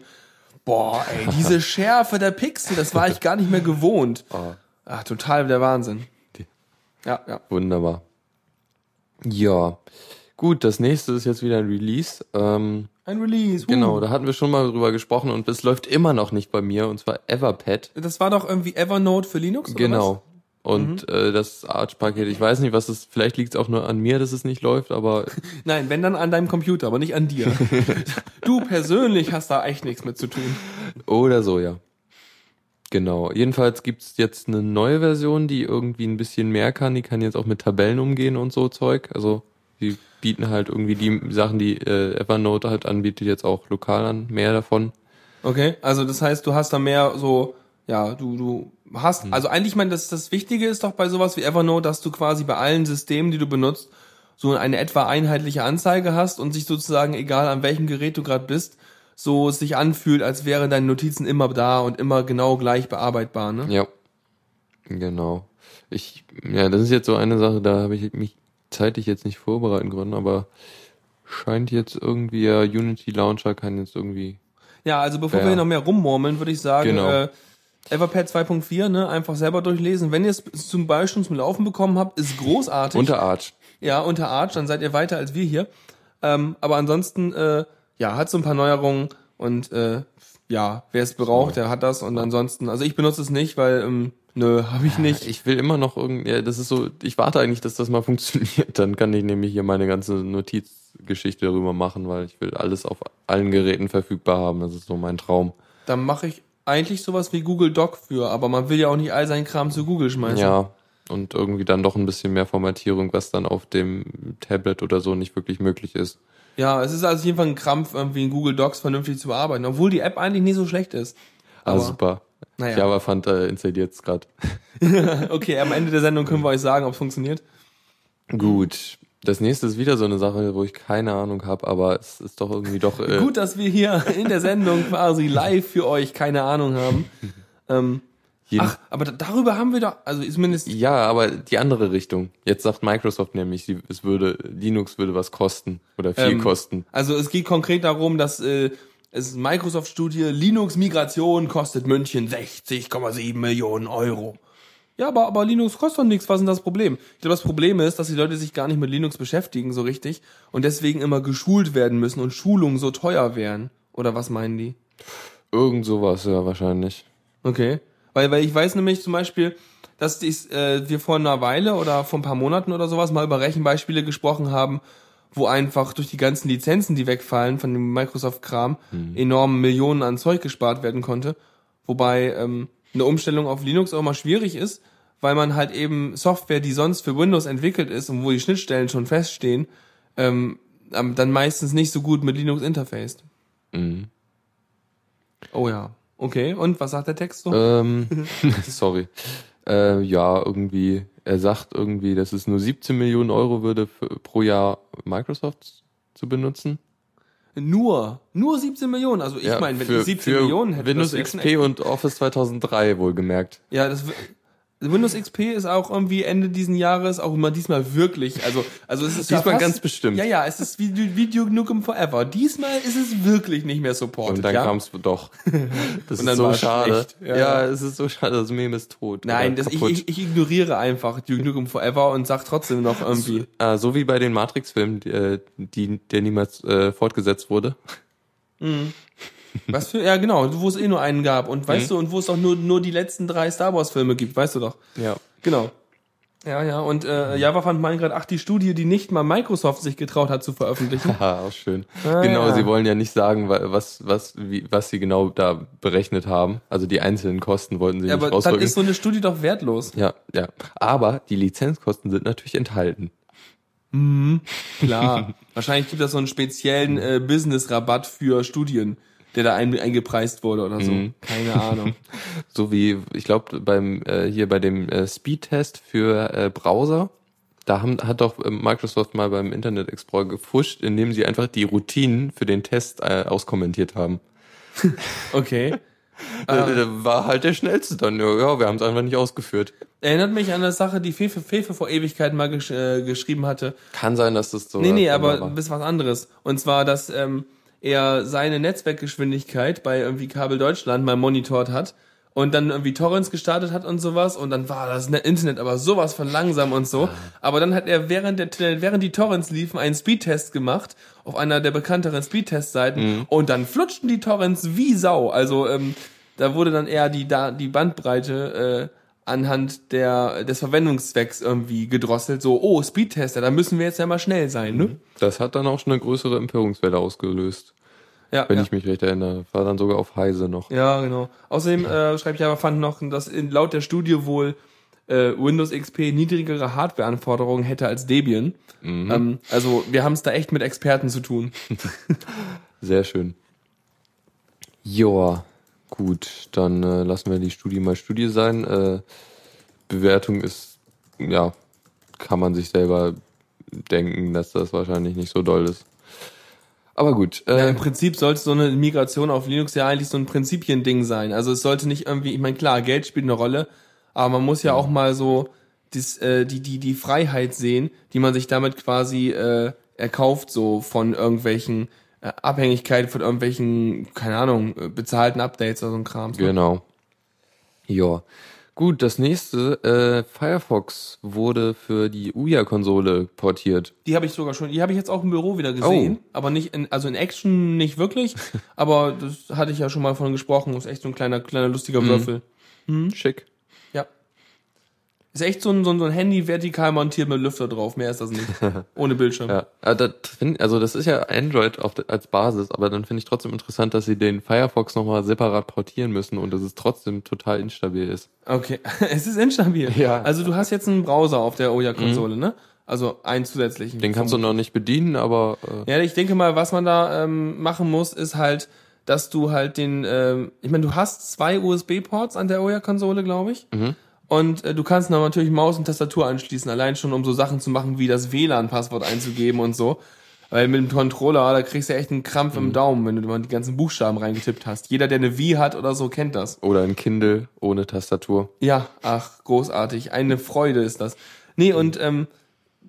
Boah, ey, diese Schärfe der Pixel, das war ich gar nicht mehr gewohnt. Ah, total der Wahnsinn. Ja, ja. Wunderbar. Ja. Gut, das nächste ist jetzt wieder ein Release. Ähm, Ein Release. genau, uh. da hatten wir schon mal drüber gesprochen und es läuft immer noch nicht bei mir, und zwar Everpad. Das war doch irgendwie Evernote für Linux, oder Genau. Und äh, das Arch-Paket, ich weiß nicht, was es, vielleicht liegt es auch nur an mir, dass es nicht läuft, aber? Nein, wenn dann an deinem Computer, aber nicht an dir. du persönlich hast da echt nichts mit zu tun. Oder so, ja. Genau. Jedenfalls gibt's jetzt eine neue Version, die irgendwie ein bisschen mehr kann. Die kann jetzt auch mit Tabellen umgehen und so Zeug. Also die bieten halt irgendwie die Sachen, die äh, Evernote halt anbietet, jetzt auch lokal an. Mehr davon. Okay, also das heißt, du hast da mehr so, ja, du, du hast, also eigentlich, mein, das, das Wichtige ist doch bei sowas wie Evernote, dass du quasi bei allen Systemen, die du benutzt, so eine etwa einheitliche Anzeige hast und sich sozusagen, egal an welchem Gerät du gerade bist, so es sich anfühlt, als wären deine Notizen immer da und immer genau gleich bearbeitbar, ne? Ja. Genau. Ich, ja, das ist jetzt so eine Sache, da habe ich mich zeitlich jetzt nicht vorbereiten können, aber scheint jetzt irgendwie, ja, Unity Launcher kann jetzt irgendwie Ja, also bevor Ja. wir hier noch mehr rummurmeln, würde ich sagen, Genau. äh, Everpad 2.4, ne, einfach selber durchlesen. Wenn ihr es zum Beispiel zum Laufen bekommen habt, ist großartig. unter Arch. ja, unter Arch, dann seid ihr weiter als wir hier. Ähm, aber ansonsten, äh, ja, hat so ein paar Neuerungen und äh, ja, wer es braucht, der hat das und ansonsten, also ich benutze es nicht, weil ähm, Nö, habe ich nicht. Ich will immer noch irgendwie, ja, das ist so, ich warte eigentlich, dass das mal funktioniert. Dann kann ich nämlich hier meine ganze Notizgeschichte darüber machen, weil ich will alles auf allen Geräten verfügbar haben. Das ist so mein Traum. Dann mache ich eigentlich sowas wie Google Doc für, aber man will ja auch nicht all seinen Kram zu Google schmeißen. Ja. Und irgendwie dann doch ein bisschen mehr Formatierung, was dann auf dem Tablet oder so nicht wirklich möglich ist. Ja, es ist also jeden Fall ein Krampf, irgendwie in Google Docs vernünftig zu bearbeiten, obwohl die App eigentlich nicht so schlecht ist. Ah, Aber- super. Naja. Java fand äh, installiert es gerade. Okay, am Ende der Sendung können wir euch sagen, ob es funktioniert. Gut. Das nächste ist wieder so eine Sache, wo ich keine Ahnung habe, aber es ist doch irgendwie doch. Äh, Gut, dass wir hier in der Sendung quasi live für euch keine Ahnung haben. Ähm, ach, aber da- darüber haben wir doch, also zumindest Ja, aber die andere Richtung. Jetzt sagt Microsoft nämlich, sie, es würde Linux würde was kosten oder viel Ähm, kosten. Also es geht konkret darum, dass äh, es ist Microsoft-Studie, Linux-Migration kostet München 60,7 Millionen Euro. Ja, aber, aber Linux kostet doch nichts. Was ist denn das Problem? Ich glaube, das Problem ist, dass die Leute sich gar nicht mit Linux beschäftigen so richtig und deswegen immer geschult werden müssen und Schulungen so teuer wären. Oder was meinen die? Irgend sowas, ja, wahrscheinlich. Okay. Weil, weil ich weiß nämlich zum Beispiel, dass dies, äh, wir vor einer Weile oder vor ein paar Monaten oder sowas mal über Rechenbeispiele gesprochen haben, wo einfach durch die ganzen Lizenzen, die wegfallen von dem Microsoft-Kram, enorm Millionen an Zeug gespart werden konnte. Wobei ähm, eine Umstellung auf Linux auch immer schwierig ist, weil man halt eben Software, die sonst für Windows entwickelt ist und wo die Schnittstellen schon feststehen, ähm, dann meistens nicht so gut mit Linux interfaced. Mhm. Oh ja. Okay, und was sagt der Text so? Ähm, sorry. Äh, ja, irgendwie, er sagt irgendwie, dass es nur 17 Millionen Euro würde für, pro Jahr Microsoft zu benutzen. Nur, nur 17 Millionen. Also ich Ja, meine, wenn für, ich 17 für Millionen hätte, Windows XP und Office 2003 wohlgemerkt. Ja, das Windows XP ist auch irgendwie Ende diesen Jahres auch immer diesmal wirklich, also also es ist ja Diesmal fast, ganz bestimmt. Ja, ja, es ist wie, wie Duke Nukem Forever. Diesmal ist es wirklich nicht mehr supported. Und dann ja? kam es doch. Das Und ist so schade. Ja, Ja, ja. es ist so schade, das Meme ist tot. Nein, das, ich, ich, ich ignoriere einfach Duke Nukem Forever und sag trotzdem noch irgendwie. Ah, so wie bei den Matrix-Filmen, die, äh, die, der niemals äh, fortgesetzt wurde. Was für, ja genau, wo es eh nur einen gab. Und Mhm. weißt du, und wo es auch nur, nur die letzten drei Star Wars Filme gibt, weißt du doch. Ja. Genau. Ja, ja, und äh, Java fand mal gerade, ach, die Studie, die nicht mal Microsoft sich getraut hat zu veröffentlichen. Haha, auch schön. Ah, genau, ja. sie wollen ja nicht sagen, wa- was, was, wie, was sie genau da berechnet haben. Also die einzelnen Kosten wollten sie Ja, nicht aber dann rausrücken. ist so eine Studie doch wertlos. ja, ja. Aber die Lizenzkosten sind natürlich enthalten. Klar. Wahrscheinlich gibt es so einen speziellen äh, Business-Rabatt für Studien, der da ein, eingepreist wurde oder so. Mhm. Keine Ahnung. So wie, ich glaube, beim äh, hier bei dem äh, Speedtest für äh, Browser, da haben, hat doch äh, Microsoft mal beim Internet Explorer gefuscht, indem sie einfach die Routinen für den Test äh, auskommentiert haben. Okay. Ah. war halt der schnellste dann. Ja, wir haben es einfach nicht ausgeführt. Erinnert mich an eine Sache, die Fefe, Fefe vor Ewigkeiten mal gesch äh, geschrieben hatte. Kann sein, dass das so. Nee, nee, war. aber ein bisschen was anderes. Und zwar, dass ähm, er seine Netzwerkgeschwindigkeit bei irgendwie Kabel Deutschland mal monitort hat und dann irgendwie Torrents gestartet hat und sowas und dann war das Net- Internet aber sowas von langsam und so. Aber dann hat er während der während die Torrents liefen einen Speedtest gemacht auf einer der bekannteren Speedtest-Seiten und dann flutschten die Torrents wie Sau. Also ähm, da wurde dann eher die da die Bandbreite äh, anhand der des Verwendungszwecks irgendwie gedrosselt. So, oh Speedtester, da müssen wir jetzt ja mal schnell sein, ne? Das hat dann auch schon eine größere Empörungswelle ausgelöst. Ja, Wenn ja. ich mich recht erinnere. War dann sogar auf Heise noch. Ja, genau. Außerdem äh, schreibt Java fand noch, dass in, laut der Studie wohl äh, Windows XP niedrigere Hardwareanforderungen hätte als Debian. Ähm, also wir haben es da echt mit Experten zu tun. Sehr schön. Joa, gut, dann äh, lassen wir die Studie mal Studie sein. Äh, Bewertung ist, ja, kann man sich selber denken, dass das wahrscheinlich nicht so doll ist. Aber gut, Ja, äh, Im Prinzip sollte so eine Migration auf Linux ja eigentlich so ein Prinzipiending sein. Also es sollte nicht irgendwie, ich meine klar, Geld spielt eine Rolle, aber man muss ja auch mal so dis, äh, die, die, die Freiheit sehen, die man sich damit quasi äh, erkauft, so von irgendwelchen äh, Abhängigkeiten, von irgendwelchen, keine Ahnung, äh, bezahlten Updates oder so ein Kram. genau. Ja. Gut, das nächste, äh, Firefox wurde für die Ouya-Konsole portiert. Die habe ich sogar schon, die habe ich jetzt auch im Büro wieder gesehen, Oh. aber nicht in, also in Action nicht wirklich, aber das hatte ich ja schon mal von gesprochen, ist echt so ein kleiner, kleiner lustiger Würfel. Schick. Ist echt so ein, so ein, Handy vertikal montiert mit Lüfter drauf. Mehr ist das nicht. Ohne Bildschirm. Ja, aber das find, also das ist ja Android auf, als Basis, aber dann finde ich trotzdem interessant, dass sie den Firefox nochmal separat portieren müssen und dass es trotzdem total instabil ist. Okay, es ist instabil. Ja. Also du hast jetzt einen Browser auf der Ouya-Konsole, ne? Also einen zusätzlichen. Den kannst du noch nicht bedienen, aber äh, Ja, ich denke mal, was man da ähm, machen muss, ist halt, dass du halt den, ähm, ich meine, du hast zwei USB-Ports an der Ouya-Konsole, glaube ich. Und äh, du kannst dann natürlich Maus und Tastatur anschließen, allein schon, um so Sachen zu machen, wie das WLAN-Passwort einzugeben und so. Weil mit dem Controller, da kriegst du echt einen Krampf im Daumen, wenn du mal die ganzen Buchstaben reingetippt hast. Jeder, der eine Wii hat oder so, kennt das. oder ein Kindle ohne Tastatur. Ja, ach, großartig. Eine Freude ist das. Nee, und ähm,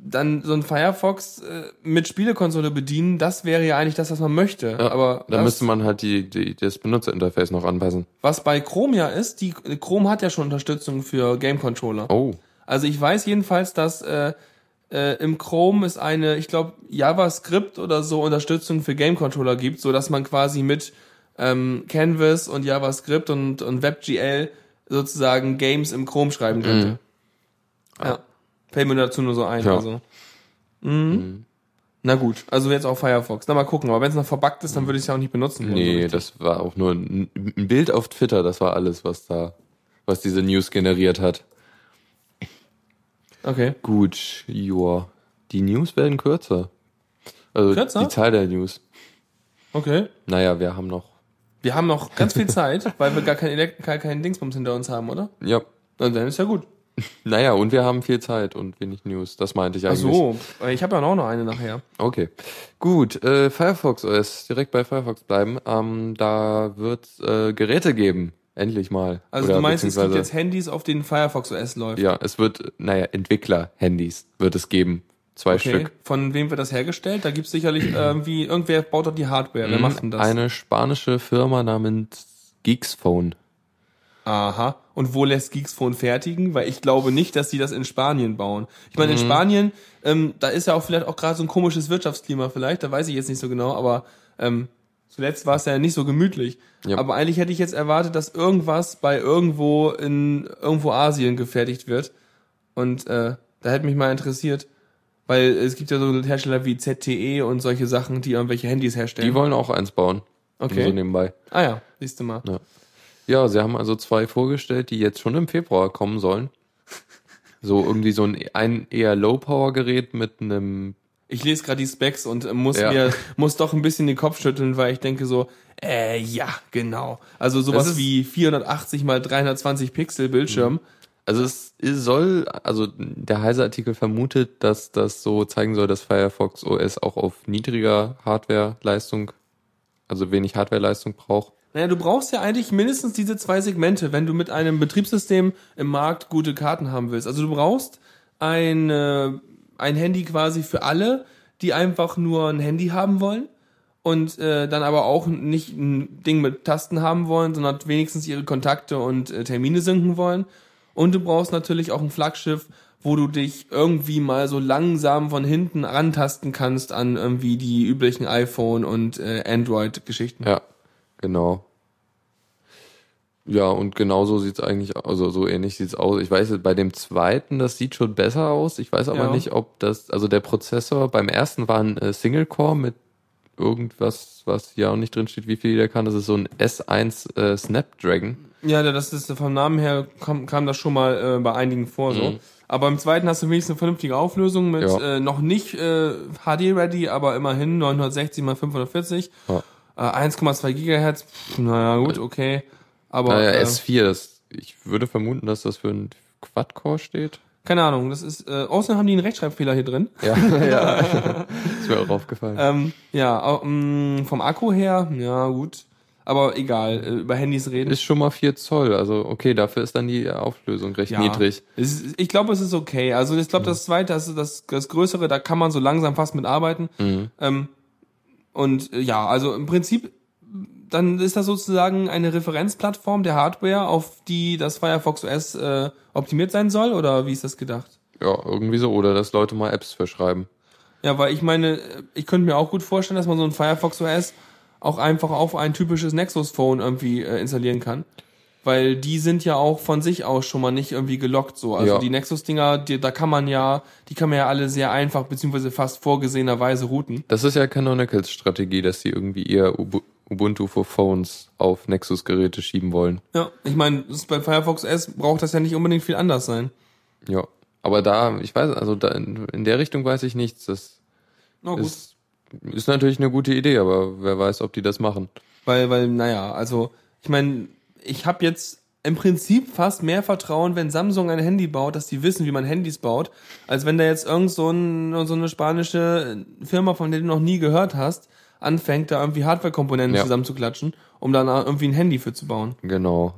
dann so ein Firefox äh, mit Spielekonsole bedienen, das wäre ja eigentlich das, was man möchte. Ja, Aber da müsste man halt die, die, das Benutzerinterface noch anpassen. was bei Chrome ja ist, die Chrome hat ja schon Unterstützung für Game Controller. Oh, Also ich weiß jedenfalls, dass äh, äh, im Chrome es eine, ich glaube, JavaScript oder so Unterstützung für Game Controller gibt, so dass man quasi mit ähm, Canvas und JavaScript und, und WebGL sozusagen Games im Chrome schreiben könnte. Ja. Fällt mir dazu nur so ein. Ja. Also. Mhm. Na gut, also jetzt auch Firefox. Na mal gucken, aber wenn es noch verbuggt ist, dann würde ich es ja auch nicht benutzen. so nee, richtig. das war auch nur ein, ein Bild auf Twitter, das war alles, was da, was diese News generiert hat. Okay. Gut, joa. Die News werden kürzer. Also Kürzer? die Zahl der News. Okay. Naja, wir haben noch. Wir haben noch ganz viel Zeit, weil wir gar kein, Elekt gar keinen Dingsbums hinter uns haben, oder? Ja. Dann ist ja gut. Naja, und wir haben viel Zeit und wenig News. Das meinte ich Ach eigentlich. so, ich habe ja auch noch eine nachher. Okay. Gut, äh, Firefox OS, direkt bei Firefox bleiben. Ähm, da wird äh, Geräte geben. Endlich mal. Also Oder du meinst, es gibt jetzt Handys, auf denen Firefox OS läuft? Ja, es wird, naja, Entwickler-Handys wird es geben. Zwei Okay. Stück. Von wem wird das hergestellt? Da gibt's sicherlich irgendwie, irgendwer baut doch die Hardware. Wer macht denn das? Eine spanische Firma namens Geeksphone. Aha. Und wo lässt Geeksphone fertigen? Weil ich glaube nicht, dass die das in Spanien bauen. Ich Mhm. meine, in Spanien, ähm, da ist ja auch vielleicht auch gerade so ein komisches Wirtschaftsklima vielleicht, da weiß ich jetzt nicht so genau, aber ähm, zuletzt war es ja nicht so gemütlich. Ja. Aber eigentlich hätte ich jetzt erwartet, dass irgendwas bei irgendwo in irgendwo Asien gefertigt wird. Und äh, da hätte mich mal interessiert. Weil es gibt ja so Hersteller wie ZTE und solche Sachen, die irgendwelche Handys herstellen. Die wollen auch eins bauen. Okay. So nebenbei. ah ja, siehst du mal. Ja. Ja, sie haben also zwei vorgestellt, die jetzt schon im Februar kommen sollen. So irgendwie so ein, ein eher Low-Power-Gerät mit einem Ich lese gerade die Specs und muss Ja. mir muss doch ein bisschen den Kopf schütteln, weil ich denke so, äh, ja, genau. Also sowas wie 480 mal 320 Pixel Bildschirm. Also es soll, also der Heise-Artikel vermutet, dass das so zeigen soll, dass Firefox OS auch auf niedriger Hardware-Leistung, also wenig Hardware-Leistung braucht. Naja, du brauchst ja eigentlich mindestens diese zwei Segmente, wenn du mit einem Betriebssystem im Markt gute Karten haben willst. Also du brauchst ein, äh, ein Handy quasi für alle, die einfach nur ein Handy haben wollen und äh, dann aber auch nicht ein Ding mit Tasten haben wollen, sondern wenigstens ihre Kontakte und äh, Termine sinken wollen. Und du brauchst natürlich auch ein Flaggschiff, wo du dich irgendwie mal so langsam von hinten rantasten kannst an irgendwie die üblichen iPhone und äh, Android-Geschichten. Ja, genau. Ja, und genauso sieht's eigentlich, also so ähnlich sieht's aus. Ich weiß, bei dem zweiten, das sieht schon besser aus. Ich weiß aber Ja. nicht, ob das, also der Prozessor beim ersten war ein äh, Single-Core mit irgendwas, was ja auch nicht drin steht, wie viel der kann. Das ist so ein S1 äh, Snapdragon. Ja, das ist vom Namen her kam, kam das schon mal äh, bei einigen vor so. Aber im zweiten hast du wenigstens eine vernünftige Auflösung mit Mhm. Ja. äh, noch nicht äh, HD ready, aber immerhin 960 mal 540, Ja. Äh, 1,2 Gigahertz. Pff, naja, gut, okay. Aber Naja, äh, S4, das, ich würde vermuten, dass das für ein Quad-Core steht. keine Ahnung, das ist äh, außerdem haben die einen Rechtschreibfehler hier drin. Ja, ja. ist mir auch aufgefallen. Ähm, ja, mh, vom Akku her, ja gut. Aber egal, äh, über Handys reden. ist schon mal 4 Zoll, also okay, dafür ist dann die Auflösung recht Ja. niedrig. Ist, ich glaube, es ist okay. Also ich glaube, das zweite, das, das, das größere, da kann man so langsam fast mit arbeiten. Ähm, und äh, ja, also im Prinzip, dann ist das sozusagen eine Referenzplattform der Hardware, auf die das Firefox OS äh, optimiert sein soll, oder wie ist das gedacht? Ja, irgendwie so, oder dass Leute mal Apps verschreiben. Ja, weil ich meine, ich könnte mir auch gut vorstellen, dass man so ein Firefox OS auch einfach auf ein typisches Nexus-Phone irgendwie äh, installieren kann. Weil die sind ja auch von sich aus schon mal nicht irgendwie gelockt so. Also Ja. die Nexus-Dinger, die, da kann man ja, die kann man ja alle sehr einfach beziehungsweise fast vorgesehenerweise routen. Das ist ja Canonicals Strategie, dass sie irgendwie ihr Ubu- Ubuntu for Phones auf Nexus-Geräte schieben wollen. Ja, ich meine, bei Firefox S braucht das ja nicht unbedingt viel anders sein. Ja. Aber da, ich weiß, also da in, in der Richtung weiß ich nichts. Das Na gut. ist, ist natürlich eine gute Idee, aber wer weiß, ob die das machen. Weil, weil, naja, also, ich meine, ich habe jetzt im Prinzip fast mehr Vertrauen, wenn Samsung ein Handy baut, dass die wissen, wie man Handys baut, als wenn da jetzt irgend so, ein, so eine spanische Firma, von der du noch nie gehört hast, anfängt, da irgendwie Hardware-Komponenten Ja. zusammenzuklatschen, um dann irgendwie ein Handy für zu bauen. Genau.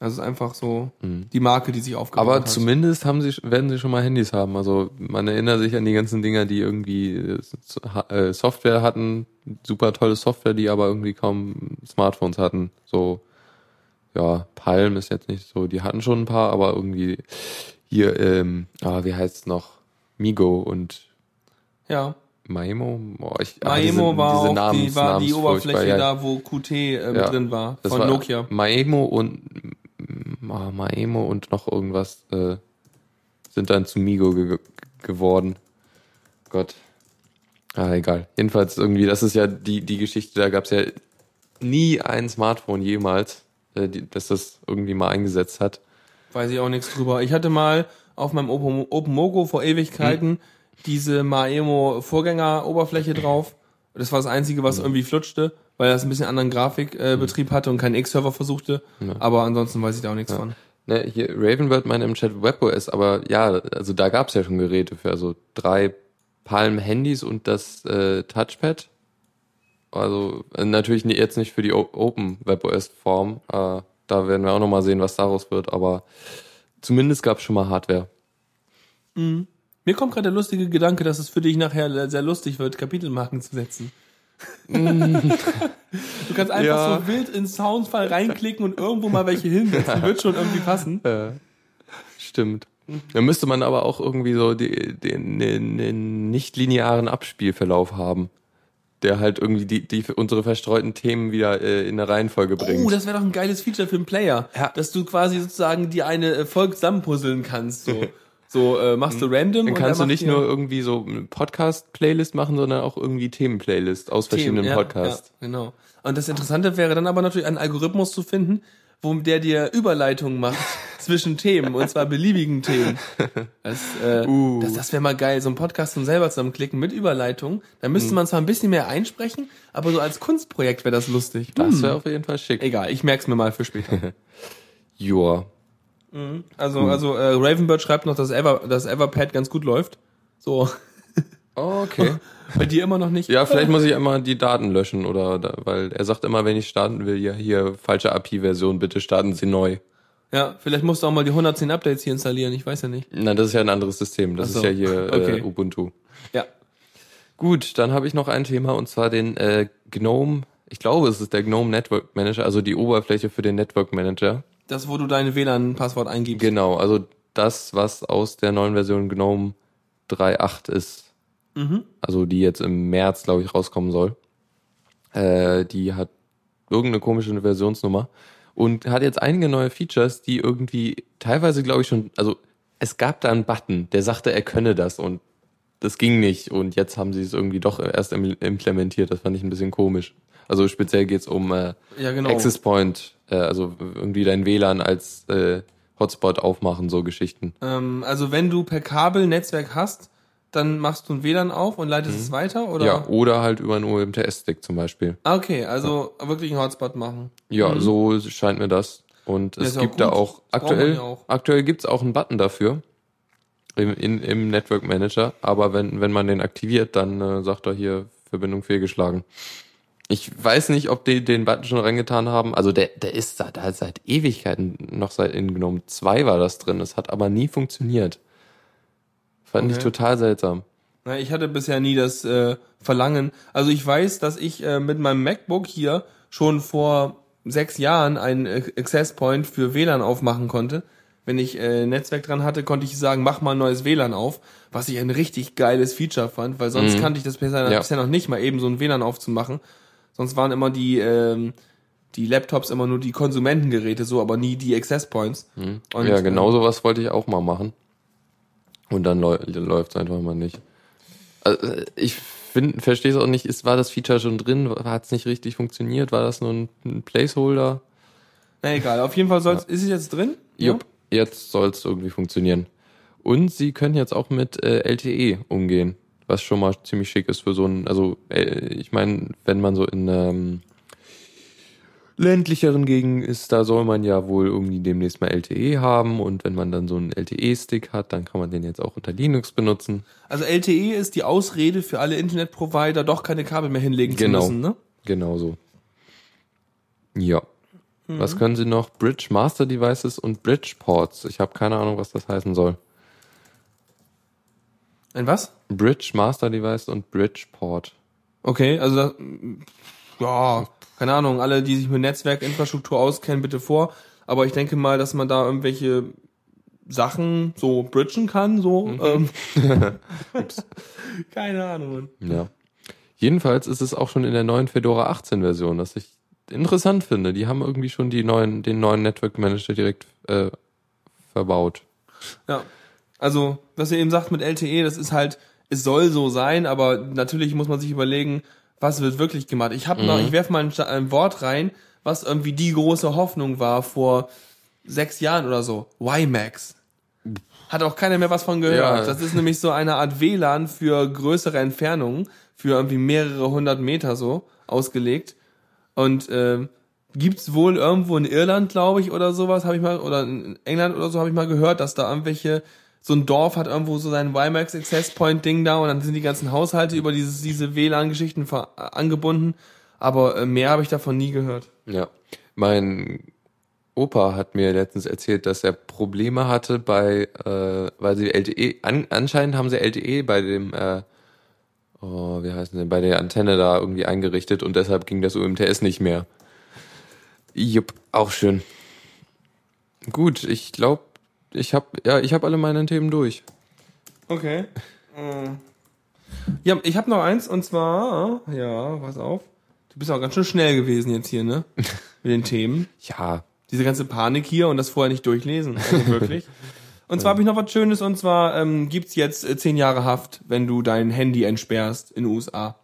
Also es ist einfach so die Marke, die sich aufgebaut Aber hat. zumindest haben sie, werden sie schon mal Handys haben. Also man erinnert sich an die ganzen Dinger, die irgendwie äh, äh, Software hatten, super tolle Software, die aber irgendwie kaum Smartphones hatten. So, ja, Palm ist jetzt nicht so, die hatten schon ein paar, aber irgendwie hier, ähm, ah, wie heißt's noch? Migo und Ja, Maemo? Boah, ich, ah, Maemo diese- war diese auch die, Namens- war die Oberfläche ja. da, wo QT äh, mit Ja. drin war, von war Nokia. Maemo und ah, Maemo und noch irgendwas äh, sind dann zu Migo ge geworden. Gott. Ah, egal. Jedenfalls irgendwie, das ist ja die, die Geschichte, da gab es ja nie ein Smartphone jemals, die, das das irgendwie mal eingesetzt hat. Weiß ich auch nichts drüber. Ich hatte mal auf meinem Open, OpenMogo vor Ewigkeiten Hm. diese Maemo Vorgängeroberfläche drauf. Das war das Einzige, was Hm. irgendwie flutschte, weil das ein bisschen anderen Grafikbetrieb äh, hatte und keinen X-Server versuchte. Aber ansonsten weiß ich da auch nichts von. Ne, hier Ravenbird meinte im Chat WebOS, aber ja, also da gab es ja schon Geräte für, also drei Palm-Handys und das äh, Touchpad. Also äh, natürlich jetzt nicht für die Open WebOS-Form. Äh, da werden wir auch nochmal sehen, was daraus wird, aber zumindest gab es schon mal Hardware. Mir kommt gerade der lustige Gedanke, dass es für dich nachher sehr lustig wird, Kapitelmarken zu setzen. du kannst einfach Ja. so wild in Soundfall reinklicken und irgendwo mal welche hinsetzen. Wird schon irgendwie passen. Stimmt. Da müsste man aber auch irgendwie so den, den, den nicht-linearen Abspielverlauf haben, der halt irgendwie die, die unsere verstreuten Themen wieder äh, in eine Reihenfolge bringt. Oh, das wäre doch ein geiles Feature für einen Player. Ja. Dass du quasi sozusagen die eine äh, Folge zusammenpuzzeln kannst. So, so äh, machst du random. Dann kannst du nicht nur irgendwie so eine Podcast-Playlist machen, sondern auch irgendwie Themen-Playlist aus verschiedenen Themen, ja, Podcasts. Ja, genau. Und das Interessante wäre dann aber natürlich einen Algorithmus zu finden, wo der dir Überleitungen macht zwischen Themen und zwar beliebigen Themen. Das, äh, Uh. das, das wäre mal geil, so einen Podcast zum selber zusammenklicken mit Überleitung. Da müsste Mhm. man zwar ein bisschen mehr einsprechen, aber so als Kunstprojekt wäre das lustig. Das wäre auf jeden Fall schick. Egal, ich merk's mir mal für später. Joa. Also, also äh, Ravenbird schreibt noch, dass, Ever, dass Everpad ganz gut läuft. So, Okay. bei dir immer noch nicht. Ja, vielleicht muss ich einmal die Daten löschen oder da, weil er sagt immer, wenn ich starten will, ja hier falsche API-Version, bitte starten Sie neu. Ja, vielleicht musst du auch mal die 110 Updates hier installieren, ich weiß ja nicht. Na, das ist ja ein anderes System. Das so. ist ja hier Okay. äh, Ubuntu. Ja. Gut, dann habe ich noch ein Thema und zwar den äh, GNOME. Ich glaube, es ist der GNOME Network Manager, also die Oberfläche für den Network Manager. Das, wo du deine WLAN-Passwort eingibst. Genau, also das, was aus der neuen Version GNOME 3.8 ist. Also die jetzt im März, glaube ich, rauskommen soll. Äh, die hat irgendeine komische Versionsnummer und hat jetzt einige neue Features, die irgendwie teilweise, glaube ich, schon, also es gab da einen Button, der sagte, er könne das und das ging nicht und jetzt haben sie es irgendwie doch erst im- implementiert. Das fand ich ein bisschen komisch. Also speziell geht's um äh, Ja, genau. Access Point, äh, also irgendwie dein WLAN als äh, Hotspot aufmachen, so Geschichten. Ähm, also wenn du per Kabel Netzwerk hast, dann machst du ein WLAN auf und leitest es weiter, oder? Mhm. Ja, oder halt über einen UMTS-Stick zum Beispiel. Ah, Okay, also wirklich einen Hotspot machen. Ja, so scheint mir das. Und es ist auch gibt da auch Das aktuell, ja auch. aktuell gibt's auch einen Button dafür im, in, im Network Manager, aber wenn, wenn man den aktiviert, dann äh, sagt er hier Verbindung fehlgeschlagen. Ich weiß nicht, ob die den Button schon reingetan haben. Also der, der ist da, da seit Ewigkeiten, noch seit in GNOME 2 war das drin. Es hat aber nie funktioniert. Fand ich Okay. total seltsam. Na, ich hatte bisher nie das äh, Verlangen. Also ich weiß, dass ich äh, mit meinem MacBook hier schon vor sechs Jahren einen äh, Access Point für WLAN aufmachen konnte. Wenn ich äh, Netzwerk dran hatte, konnte ich sagen, mach mal ein neues WLAN auf, was ich ein richtig geiles Feature fand, weil sonst kannte ich das bisher, Ja. bisher noch nicht mal eben so ein WLAN aufzumachen. Sonst waren immer die ähm, die Laptops immer nur die Konsumentengeräte so, aber nie die Access Points. Und, Mhm. ja, äh, genau sowas wollte ich auch mal machen. Und dann läuft es einfach mal nicht. Also, äh, ich verstehe es auch nicht, ist, war das Feature schon drin? Hat es nicht richtig funktioniert? War das nur ein, ein Placeholder? Na egal, auf jeden Fall soll's, ist es jetzt drin? Jupp, jetzt soll es irgendwie funktionieren. Und sie können jetzt auch mit äh, LTE umgehen, was schon mal ziemlich schick ist für so ein, also äh, ich meine, wenn man so in ähm, ländlicheren Gegenden ist, da soll man ja wohl irgendwie demnächst mal LTE haben und wenn man dann so einen LTE-Stick hat, dann kann man den jetzt auch unter Linux benutzen. Also LTE ist die Ausrede für alle Internetprovider, doch keine Kabel mehr hinlegen Genau. zu müssen, ne? Genau so. Ja. Was können sie noch? Bridge Master Devices und Bridge Ports. Ich habe keine Ahnung, was das heißen soll. Ein was? Bridge Master Device und Bridge Port. Okay, also das, ja, keine Ahnung, alle, die sich mit Netzwerkinfrastruktur auskennen, bitte vor. Aber ich denke mal, dass man da irgendwelche Sachen so bridgen kann, so. Ähm. keine Ahnung. Ja. Jedenfalls ist es auch schon in der neuen Fedora 18 Version, was ich interessant finde. Die haben irgendwie schon die neuen, den neuen Network Manager direkt äh, verbaut. Ja. Also, was ihr eben sagt mit LTE, das ist halt, es soll so sein, aber natürlich muss man sich überlegen, was wird wirklich gemacht. Ich habe noch, ich werf mal ein, ein Wort rein, was irgendwie die große Hoffnung war vor sechs Jahren oder so. WiMAX. Hat auch keiner mehr was von gehört. Ja. Das ist nämlich so eine Art WLAN für größere Entfernungen, für irgendwie mehrere hundert Meter so ausgelegt. Und ähm, gibt's wohl irgendwo in Irland, glaube ich, oder sowas, habe ich mal, oder in England oder so habe ich mal gehört, dass da irgendwelche so ein Dorf hat irgendwo so sein WiMAX Access Point Ding da und dann sind die ganzen Haushalte über dieses, diese WLAN-Geschichten ver- angebunden. Aber äh, mehr habe ich davon nie gehört. Ja. Mein Opa hat mir letztens erzählt, dass er Probleme hatte bei, äh, weil sie LTE, an, anscheinend haben sie LTE bei dem, äh, oh, wie heißt denn, bei der Antenne da irgendwie eingerichtet und deshalb ging das UMTS nicht mehr. Jupp, auch schön. Gut, ich glaube, ich habe ja, ich habe alle meine Themen durch. Okay. Äh. Ja, ich habe noch eins und zwar, ja, pass auf. Du bist auch ganz schön schnell gewesen jetzt hier, ne? Mit den Themen. Ja, Diese ganze Panik hier und das vorher nicht durchlesen. Also wirklich. Und zwar habe ich noch was Schönes und zwar ähm, gibt's jetzt äh, zehn Jahre Haft, wenn du dein Handy entsperrst in den USA.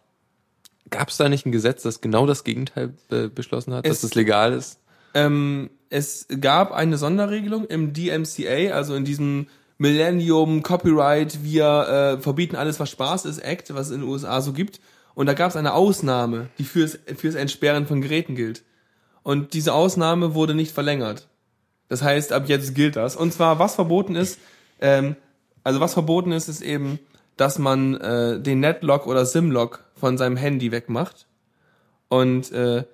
gab es da nicht ein Gesetz, das genau das Gegenteil äh, beschlossen hat, Es- dass es legal ist? Ähm, es gab eine Sonderregelung im DMCA, also in diesem Millennium Copyright, wir äh, verbieten alles, was Spaß ist, Act, was es in den USA so gibt. Und da gab es eine Ausnahme, die fürs, fürs Entsperren von Geräten gilt. Und diese Ausnahme wurde nicht verlängert. Das heißt, ab jetzt gilt das. Und zwar, was verboten ist, ähm, also was verboten ist, ist eben, dass man äh, den Netlock oder SIM-Lock von seinem Handy wegmacht. Und äh,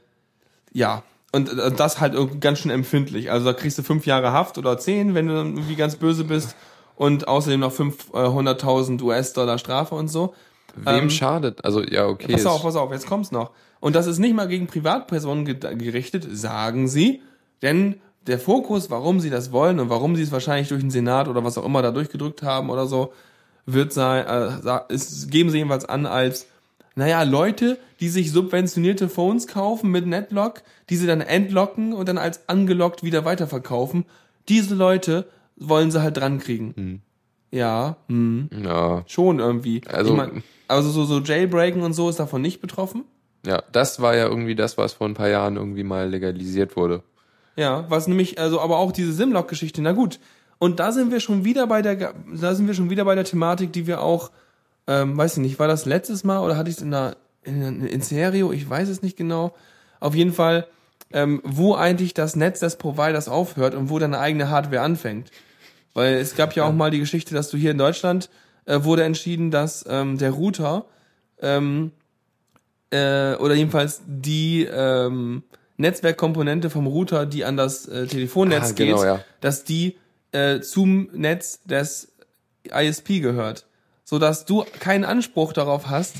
ja, und äh, das halt ganz schön empfindlich. Also da kriegst du fünf Jahre Haft oder zehn, wenn du dann irgendwie ganz böse bist. Und außerdem noch 500.000 US-Dollar Strafe und so. Wem Ähm, schadet? Also ja, okay. Pass auf, pass auf, jetzt kommt's noch. Und das ist nicht mal gegen Privatpersonen ge gerichtet, sagen sie. Denn der Fokus, warum sie das wollen und warum sie es wahrscheinlich durch den Senat oder was auch immer da durchgedrückt haben oder so, wird sein, äh, ist, geben sie jedenfalls an als, naja, Leute, die sich subventionierte Phones kaufen mit Netlock, die sie dann entlocken und dann als angelockt wieder weiterverkaufen. Diese Leute wollen sie halt dran kriegen. Ja, hm. Ja, Schon irgendwie. Also- ich mein, also so, so Jailbreaken und so ist davon nicht betroffen. ja, das war ja irgendwie das, was vor ein paar Jahren irgendwie mal legalisiert wurde. Ja, was nämlich, also aber auch diese Simlock-Geschichte, na gut. Und da sind wir schon wieder bei der, da sind wir schon wieder bei der Thematik, die wir auch, ähm, weiß ich nicht, war das letztes Mal oder hatte ich es in einer, in, in Serio? Ich weiß es nicht genau. Auf jeden Fall, ähm, wo eigentlich das Netz des Providers aufhört und wo deine eigene Hardware anfängt. Weil es gab ja auch mal die Geschichte, dass du hier in Deutschland äh, wurde entschieden, dass ähm, der Router ähm, äh, oder jedenfalls die ähm, Netzwerkkomponente vom Router, die an das äh, Telefonnetz Ah, genau, geht, ja. dass die äh, zum Netz des ISP gehört, so dass du keinen Anspruch darauf hast,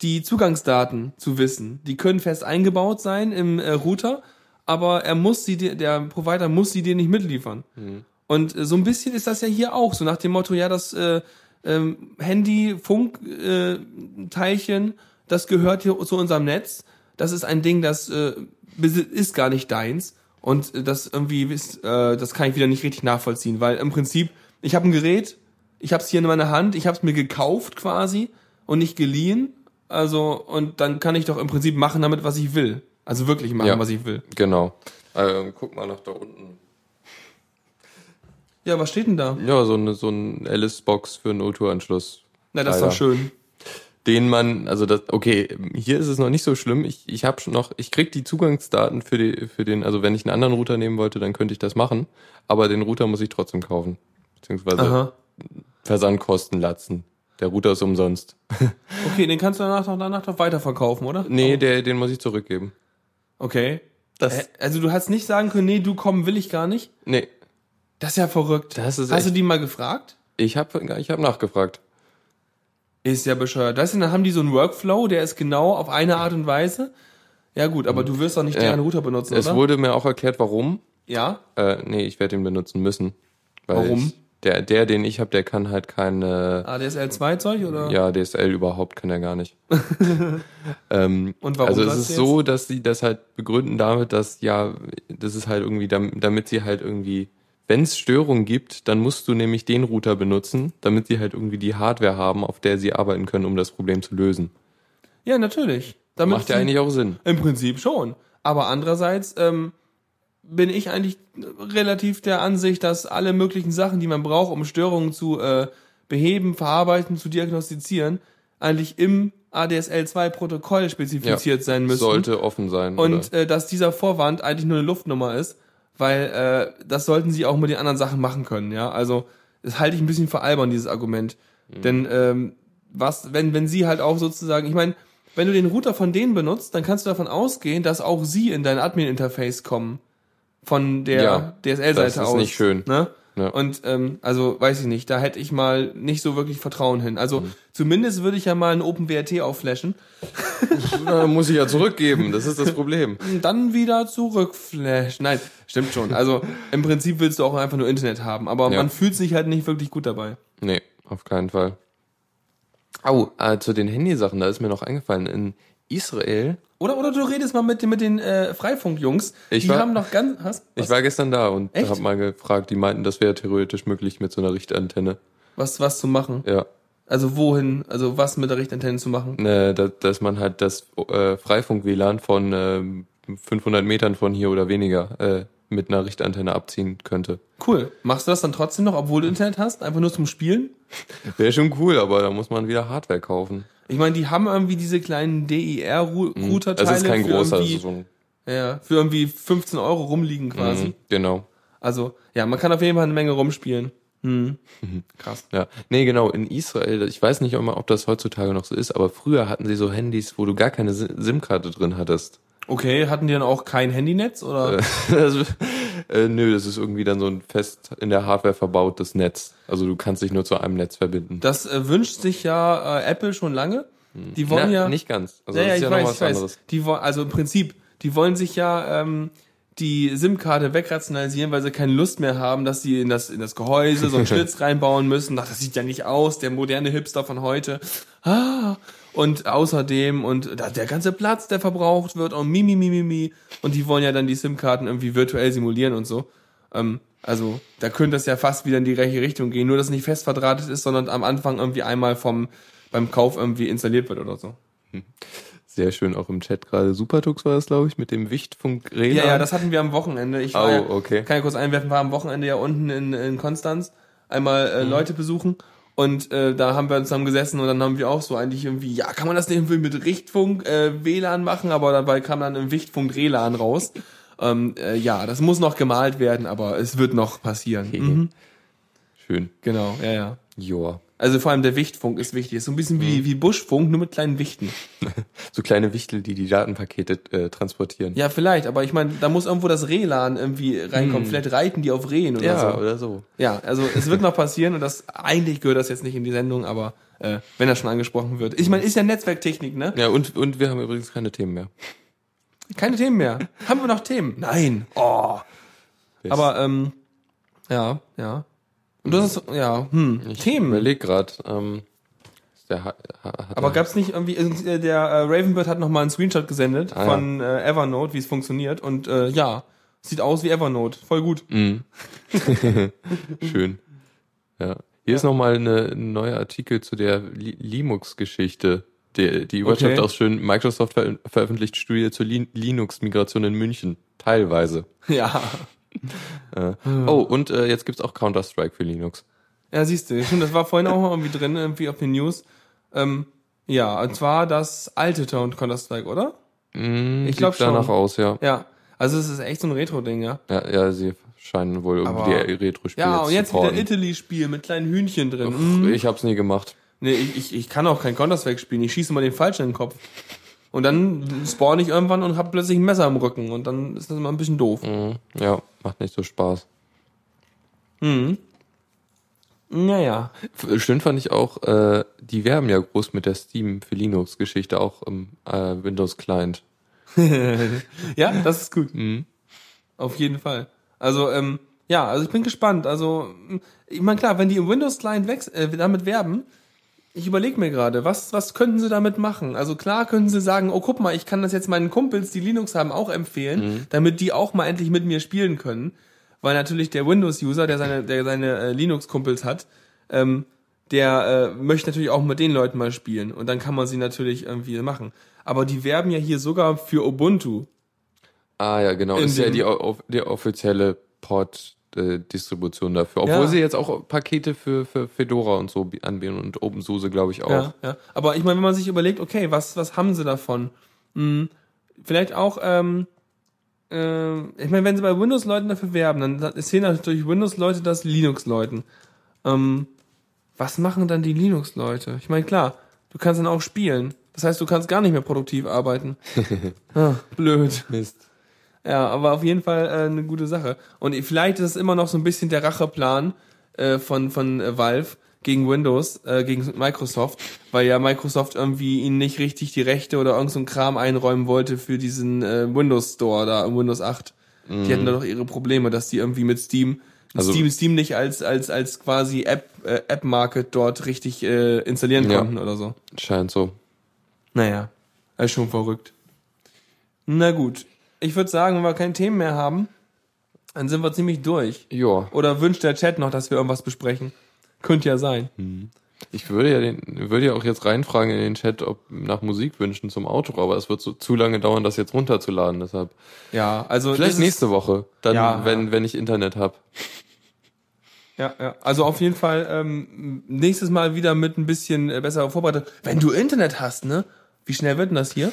die Zugangsdaten zu wissen. Die können fest eingebaut sein im äh, Router, aber er muss sie dir, der Provider muss sie dir nicht mitliefern. Und äh, so ein bisschen ist das ja hier auch, so nach dem Motto, ja, das äh, ähm, Handy, Funk, äh, Teilchen, das gehört hier zu unserem Netz. Das ist ein Ding, das äh, ist gar nicht deins und äh, das irgendwie ist, äh, das kann ich wieder nicht richtig nachvollziehen, weil im Prinzip ich habe ein Gerät, ich habe es hier in meiner Hand, ich habe es mir gekauft quasi und nicht geliehen, also und dann kann ich doch im Prinzip machen damit, was ich will, also wirklich machen, Ja. was ich will. Genau. Ähm, guck mal nach da unten. Ja, was steht denn da? Ja, so eine so ein Alice-Box für einen O2-Anschluss. Na, das ist doch schön. Den man, also das, okay, hier ist es noch nicht so schlimm. Ich, ich habe schon noch, ich krieg die Zugangsdaten für die, für den, also wenn ich einen anderen Router nehmen wollte, dann könnte ich das machen. Aber den Router muss ich trotzdem kaufen. Beziehungsweise Aha. Versandkosten latzen. Der Router ist umsonst. Okay, den kannst du danach doch, danach doch weiterverkaufen, oder? Nee, der, den muss ich zurückgeben. Okay. Das, Also du hast nicht sagen können, nee, du kommen will ich gar nicht. nee, Das ist ja verrückt. Das ist Hast du die mal gefragt? ich habe ich hab nachgefragt. Ist ja bescheuert. Das dann haben die so einen Workflow, der ist genau auf eine Art und Weise. Ja gut, aber du wirst doch nicht Ja. deren Router benutzen, Es oder? wurde mir auch erklärt, warum. ja. Äh, nee, ich werde ihn benutzen müssen. Weil Warum? Ich, der, der, den ich habe, der kann halt keine, ADSL 2 Zeug oder? ja, DSL überhaupt kann er gar nicht. ähm, Und warum also es ist du so, dass sie das halt begründen damit, dass ja, das ist halt irgendwie, dam- damit sie halt irgendwie, wenn es Störungen gibt, dann musst du nämlich den Router benutzen, damit sie halt irgendwie die Hardware haben, auf der sie arbeiten können, um das Problem zu lösen. Ja, natürlich. Damit Macht ja eigentlich auch Sinn. Im Prinzip schon. Aber andererseits ähm, bin ich eigentlich relativ der Ansicht, dass alle möglichen Sachen, die man braucht, um Störungen zu äh, beheben, verarbeiten, zu diagnostizieren, eigentlich im ADSL2-Protokoll spezifiziert sein müssen. Sollte offen sein. Und äh, dass dieser Vorwand eigentlich nur eine Luftnummer ist, weil äh, das sollten sie auch mit den anderen Sachen machen können, ja. Also das halte ich ein bisschen für albern, dieses Argument. Mhm. Denn ähm, was, wenn, wenn sie halt auch sozusagen, ich meine, wenn du den Router von denen benutzt, dann kannst du davon ausgehen, dass auch sie in dein Admin-Interface kommen. Von der Ja, DSL-Seite das ist aus. nicht schön. Ne? Ja. Und ähm, also weiß ich nicht, da hätte ich mal nicht so wirklich Vertrauen hin. Also Mhm. zumindest würde ich ja mal einen OpenWRT aufflashen Na, muss ich ja zurückgeben, das ist das Problem. dann wieder zurückflash. Nein, stimmt schon. Also im Prinzip willst du auch einfach nur Internet haben, aber Ja. man fühlt sich halt nicht wirklich gut dabei. Nee, auf keinen Fall. Au, äh, zu den Handysachen, da ist mir noch eingefallen, in Israel, Oder oder du redest mal mit, den- mit den äh, Freifunk-Jungs. Ich Die war- haben noch ganz. Hast, was, ich war gestern da und Echt? habe mal gefragt, die meinten, das wäre theoretisch möglich mit so einer Richtantenne. was, was zu machen. Ja, Also wohin, also was mit der Richtantenne zu machen. äh, da, dass man halt das äh, Freifunk-WLAN von ähm, 500 Metern von hier oder weniger äh, mit einer Richtantenne abziehen könnte. Cool. Machst du das dann trotzdem noch, obwohl du Internet hast? Einfach nur zum Spielen? Wäre schon cool, aber da muss man wieder Hardware kaufen. Ich meine, die haben irgendwie diese kleinen DIR-Router-Teile. Das ist kein für großer, das irgendwie- ist so ein, Ja, für irgendwie 15 Euro rumliegen quasi. Mhm, genau. Also, ja, man kann auf jeden Fall eine Menge rumspielen. Hm. Krass. Ja, nee, genau, in Israel, ich weiß nicht immer, ob das heutzutage noch so ist, aber früher hatten sie so Handys, wo du gar keine Si- SIM-Karte drin hattest. Okay, hatten die dann auch kein Handynetz oder? das, äh, nö, das ist irgendwie dann so ein fest in der Hardware verbautes Netz. Also du kannst dich nur zu einem Netz verbinden. Das äh, wünscht sich ja äh, Apple schon lange. Die wollen Na, ja nicht ganz. Also ja, ja, das ist ja noch weiß, was ich weiß. anderes. Die wollen, also im Prinzip, die wollen sich ja ähm, die SIM-Karte wegrationalisieren, weil sie keine Lust mehr haben, dass sie in das in das Gehäuse so einen Schlitz reinbauen müssen. Ach, das sieht ja nicht aus, der moderne Hipster von heute. Ah, und außerdem und da, der ganze Platz, der verbraucht wird und mi, mi, mi, mi, mi. Und die wollen ja dann die SIM-Karten irgendwie virtuell simulieren und so. Ähm, also da könnte es ja fast wieder in die gleiche Richtung gehen, nur dass es nicht fest verdrahtet ist, sondern am Anfang irgendwie einmal vom beim Kauf irgendwie installiert wird oder so. Sehr schön, auch im Chat gerade. Supertux war das, glaube ich, mit dem Wichtfunk Rena. Ja, ja, das hatten wir am Wochenende. Ich Oh, ja, okay. kann ja kurz einwerfen, war am Wochenende ja unten in, in Konstanz einmal Mhm. äh, Leute besuchen und äh, da haben wir zusammen gesessen und dann haben wir auch so eigentlich irgendwie, ja, kann man das nicht irgendwie mit Richtfunk äh, WLAN machen, aber dabei kam dann im Wichtfunk WLAN raus. ähm, äh, ja, das muss noch gemalt werden, aber es wird noch passieren. Mhm. Schön. Genau, ja, ja. Joa. Also vor allem der Wichtfunk ist wichtig. Ist so ein bisschen Mhm. wie, wie Buschfunk, nur mit kleinen Wichten. So kleine Wichtel, die die Datenpakete äh, transportieren. Ja, vielleicht, aber ich meine, da muss irgendwo das Rehlan irgendwie reinkommen. Vielleicht reiten die auf Rehen oder Mhm. Ja, so. oder so. Ja, also es wird noch passieren und das eigentlich gehört das jetzt nicht in die Sendung, aber äh, wenn das schon angesprochen wird. Ich meine, ist ja Netzwerktechnik, ne? Ja, und, und wir haben übrigens keine Themen mehr. Keine Themen mehr. Haben wir noch Themen? Nein. Oh. Yes. Aber ähm, ja, ja. Und du hast ja, hm, Ich Themen. überleg grad. Ähm, ist der hat, hat Aber er- gab's nicht irgendwie, äh, der äh, Ravenbird hat noch mal einen Screenshot gesendet Ah, ja. von äh, Evernote, wie es funktioniert. Und äh, ja, sieht aus wie Evernote. Voll gut. Mhm. Schön. Ja. Hier ist nochmal eine, ein neuer Artikel zu der Li- Linux-Geschichte. Die, die Überschrift Okay. auch schön, Microsoft ver veröffentlicht Studie zur Lin Linux-Migration in München. Teilweise. Ja. Äh. Oh, und äh, jetzt gibt's auch Counter-Strike für Linux. Ja, siehst du. Das war vorhin auch mal irgendwie drin, irgendwie auf den News. Ähm, ja, und zwar das alte Tone Counter-Strike, oder? Mm, Ich glaub sieht danach schon. aus, ja. Ja. Also es ist echt so ein Retro-Ding, ja. Ja, ja, sie scheinen wohl irgendwie die Retro-Spiele Ja, und jetzt wieder. Italy-Spiel mit kleinen Hühnchen drin. Uff, Mhm. Ich hab's nie gemacht. Nee, ich, ich, ich kann auch kein Counter-Strike spielen. Ich schieße mal den Falschen in den Kopf. Und dann spawn ich irgendwann und hab plötzlich ein Messer im Rücken. Und dann ist das immer ein bisschen doof. Mhm. Ja, macht nicht so Spaß. Mhm. Naja. Schön fand ich auch, äh, die werben ja groß mit der Steam für Linux-Geschichte auch im äh, Windows-Client. Ja, das ist gut. Mhm. Auf jeden Fall. Also, ähm, ja, also ich bin gespannt. Also, ich meine, klar, wenn die im Windows-Client äh, damit werben, ich überlege mir gerade, was, was könnten sie damit machen? Also klar könnten sie sagen, oh guck mal, ich kann das jetzt meinen Kumpels, die Linux haben, auch empfehlen, damit die auch mal endlich mit mir spielen können. Weil natürlich der Windows-User, der seine, der seine äh, Linux-Kumpels hat, ähm, der äh, möchte natürlich auch mit den Leuten mal spielen. Und dann kann man sie natürlich irgendwie machen. Aber die werben ja hier sogar für Ubuntu. Ah ja, genau. In ist ja dem- die, off- die offizielle Port-Distribution dafür. Obwohl Ja. sie jetzt auch Pakete für, für Fedora und so bi- anbieten und OpenSUSE, glaube ich, auch. Ja, ja. Aber ich meine, wenn man sich überlegt, okay, was, was haben sie davon? Hm, vielleicht auch, ähm, äh, ich meine, wenn sie bei Windows-Leuten dafür werben, dann erzählen natürlich Windows-Leute das Linux-Leuten. Ähm, was machen dann die Linux-Leute? Ich meine, klar, du kannst dann auch spielen. Das heißt, du kannst gar nicht mehr produktiv arbeiten. ah, blöd. Mist. Ja, aber auf jeden Fall äh, eine gute Sache. Und vielleicht ist es immer noch so ein bisschen der Racheplan äh, von, von äh, Valve gegen Windows, äh, gegen Microsoft, weil ja Microsoft irgendwie ihnen nicht richtig die Rechte oder irgend so ein Kram einräumen wollte für diesen äh, Windows Store da im Windows 8. Die hatten da doch ihre Probleme, dass die irgendwie mit Steam Also- Steam Steam nicht als als als quasi App äh, App Market dort richtig äh, installieren Ja. konnten oder so. Scheint so. Naja, ist schon verrückt. Na gut. Ich würde sagen, wenn wir keine Themen mehr haben, dann sind wir ziemlich durch. Ja. Oder wünscht der Chat noch, dass wir irgendwas besprechen? Könnte ja sein. Ich würde ja den, würde ja auch jetzt reinfragen in den Chat, ob nach Musikwünschen zum Outro, aber es wird so zu lange dauern, das jetzt runterzuladen, deshalb. Ja, also Vielleicht nächste Woche, dann, Ja. wenn, wenn ich Internet hab. Ja, ja. Also auf jeden Fall ähm, nächstes Mal wieder mit ein bisschen besserer Vorbereitung. Wenn du Internet hast, ne? Wie schnell wird denn das hier?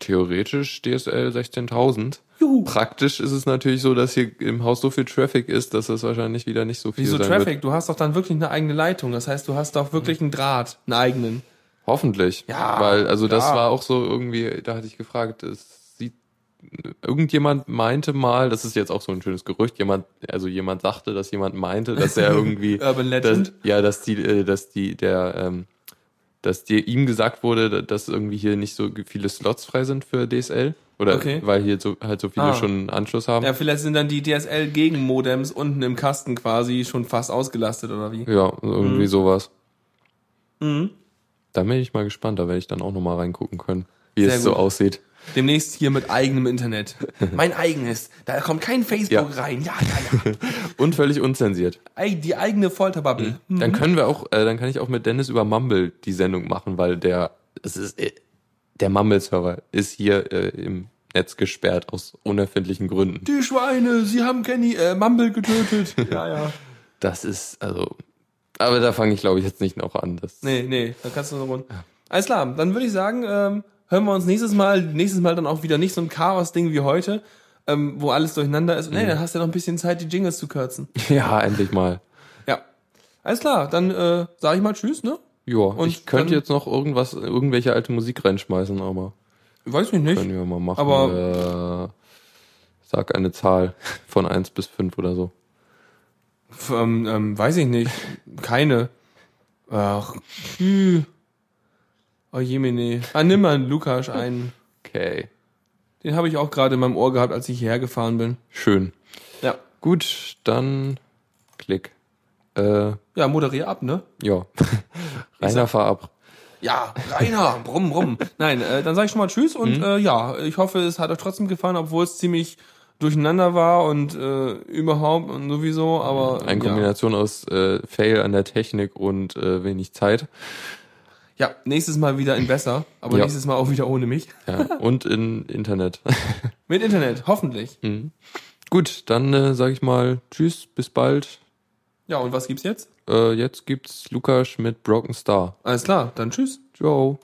Theoretisch DSL 16.000. Juhu. Praktisch ist es natürlich so, dass hier im Haus so viel Traffic ist, dass es wahrscheinlich wieder nicht so viel Wieso sein Traffic? wird. Du hast doch dann wirklich eine eigene Leitung. Das heißt, du hast doch wirklich einen Draht, einen eigenen. Hoffentlich. Ja, Weil, also das ja. war auch so irgendwie, da hatte ich gefragt, es sieht, irgendjemand meinte mal, das ist jetzt auch so ein schönes Gerücht, jemand, also jemand sagte, dass jemand meinte, dass er irgendwie, Urban Legend. dass, ja, dass die, äh, dass die, der, ähm, dass dir ihm gesagt wurde, dass irgendwie hier nicht so viele Slots frei sind für DSL. Oder Okay. weil hier so, halt so viele Ah. schon einen Anschluss haben. Ja, vielleicht sind dann die DSL-Gegenmodems unten im Kasten quasi schon fast ausgelastet, oder wie? Ja, irgendwie sowas. Mhm. Da bin ich mal gespannt, da werde ich dann auch nochmal reingucken können, wie Sehr es so gut. aussieht. Demnächst hier mit eigenem Internet. mein eigenes. Da kommt kein Facebook Ja. rein. Ja, ja, ja. Und völlig unzensiert. Ey, die eigene Folterbubble. Hm. Dann können wir auch, äh, dann kann ich auch mit Dennis über Mumble die Sendung machen, weil der, es ist, äh, der Mumble-Server ist hier äh, im Netz gesperrt aus unerfindlichen Gründen. Die Schweine, sie haben Kenny, äh, Mumble getötet. ja, ja. Das ist, also, aber da fange ich glaube ich jetzt nicht noch an. Das, Nee, nee, da kannst du noch rund. Alles klar, dann würde ich sagen, ähm, hören wir uns nächstes Mal, nächstes Mal dann auch wieder nicht so ein Chaos-Ding wie heute, ähm, wo alles durcheinander ist. Nee, dann hast du ja noch ein bisschen Zeit, die Jingles zu kürzen. Ja, endlich mal. Ja. Alles klar, dann äh, sage ich mal Tschüss, ne? Ja, Und ich könnte jetzt noch irgendwas, irgendwelche alte Musik reinschmeißen, aber Weiß ich nicht. können wir mal machen. Aber- äh, sag eine Zahl von eins bis fünf oder so. Ähm, ähm, weiß ich nicht. Keine. Ach, hm. Oh jemine. Ah, nimm mal einen Lukas einen. Okay. Den habe ich auch gerade in meinem Ohr gehabt, als ich hierher gefahren bin. Schön. Ja. Gut, dann klick. Äh, Ja, moderier ab, ne? ja. Rainer, fahr ab. Ja, Rainer, brumm, brumm. Nein, äh, dann sage ich schon mal Tschüss und äh, ja, ich hoffe, es hat euch trotzdem gefallen, obwohl es ziemlich durcheinander war und äh, überhaupt und sowieso, aber Eine ja. Kombination aus äh, Fail an der Technik und äh, wenig Zeit. Ja, nächstes Mal wieder in besser, aber Ja. nächstes Mal auch wieder ohne mich. Ja, und in Internet. Mit Internet, hoffentlich. Gut, dann äh, sage ich mal Tschüss, bis bald. Ja, und was gibt's jetzt? Äh, jetzt gibt's Lukas mit Broken Star. Alles klar, dann tschüss. Ciao.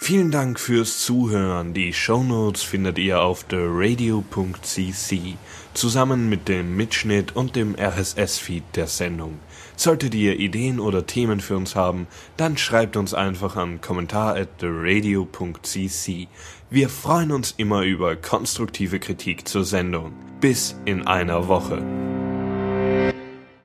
Vielen Dank fürs Zuhören. Die Shownotes findet ihr auf theradio.cc zusammen mit dem Mitschnitt und dem RSS-Feed der Sendung. Solltet ihr Ideen oder Themen für uns haben, dann schreibt uns einfach an kommentar. Wir freuen uns immer über konstruktive Kritik zur Sendung. Bis in einer Woche.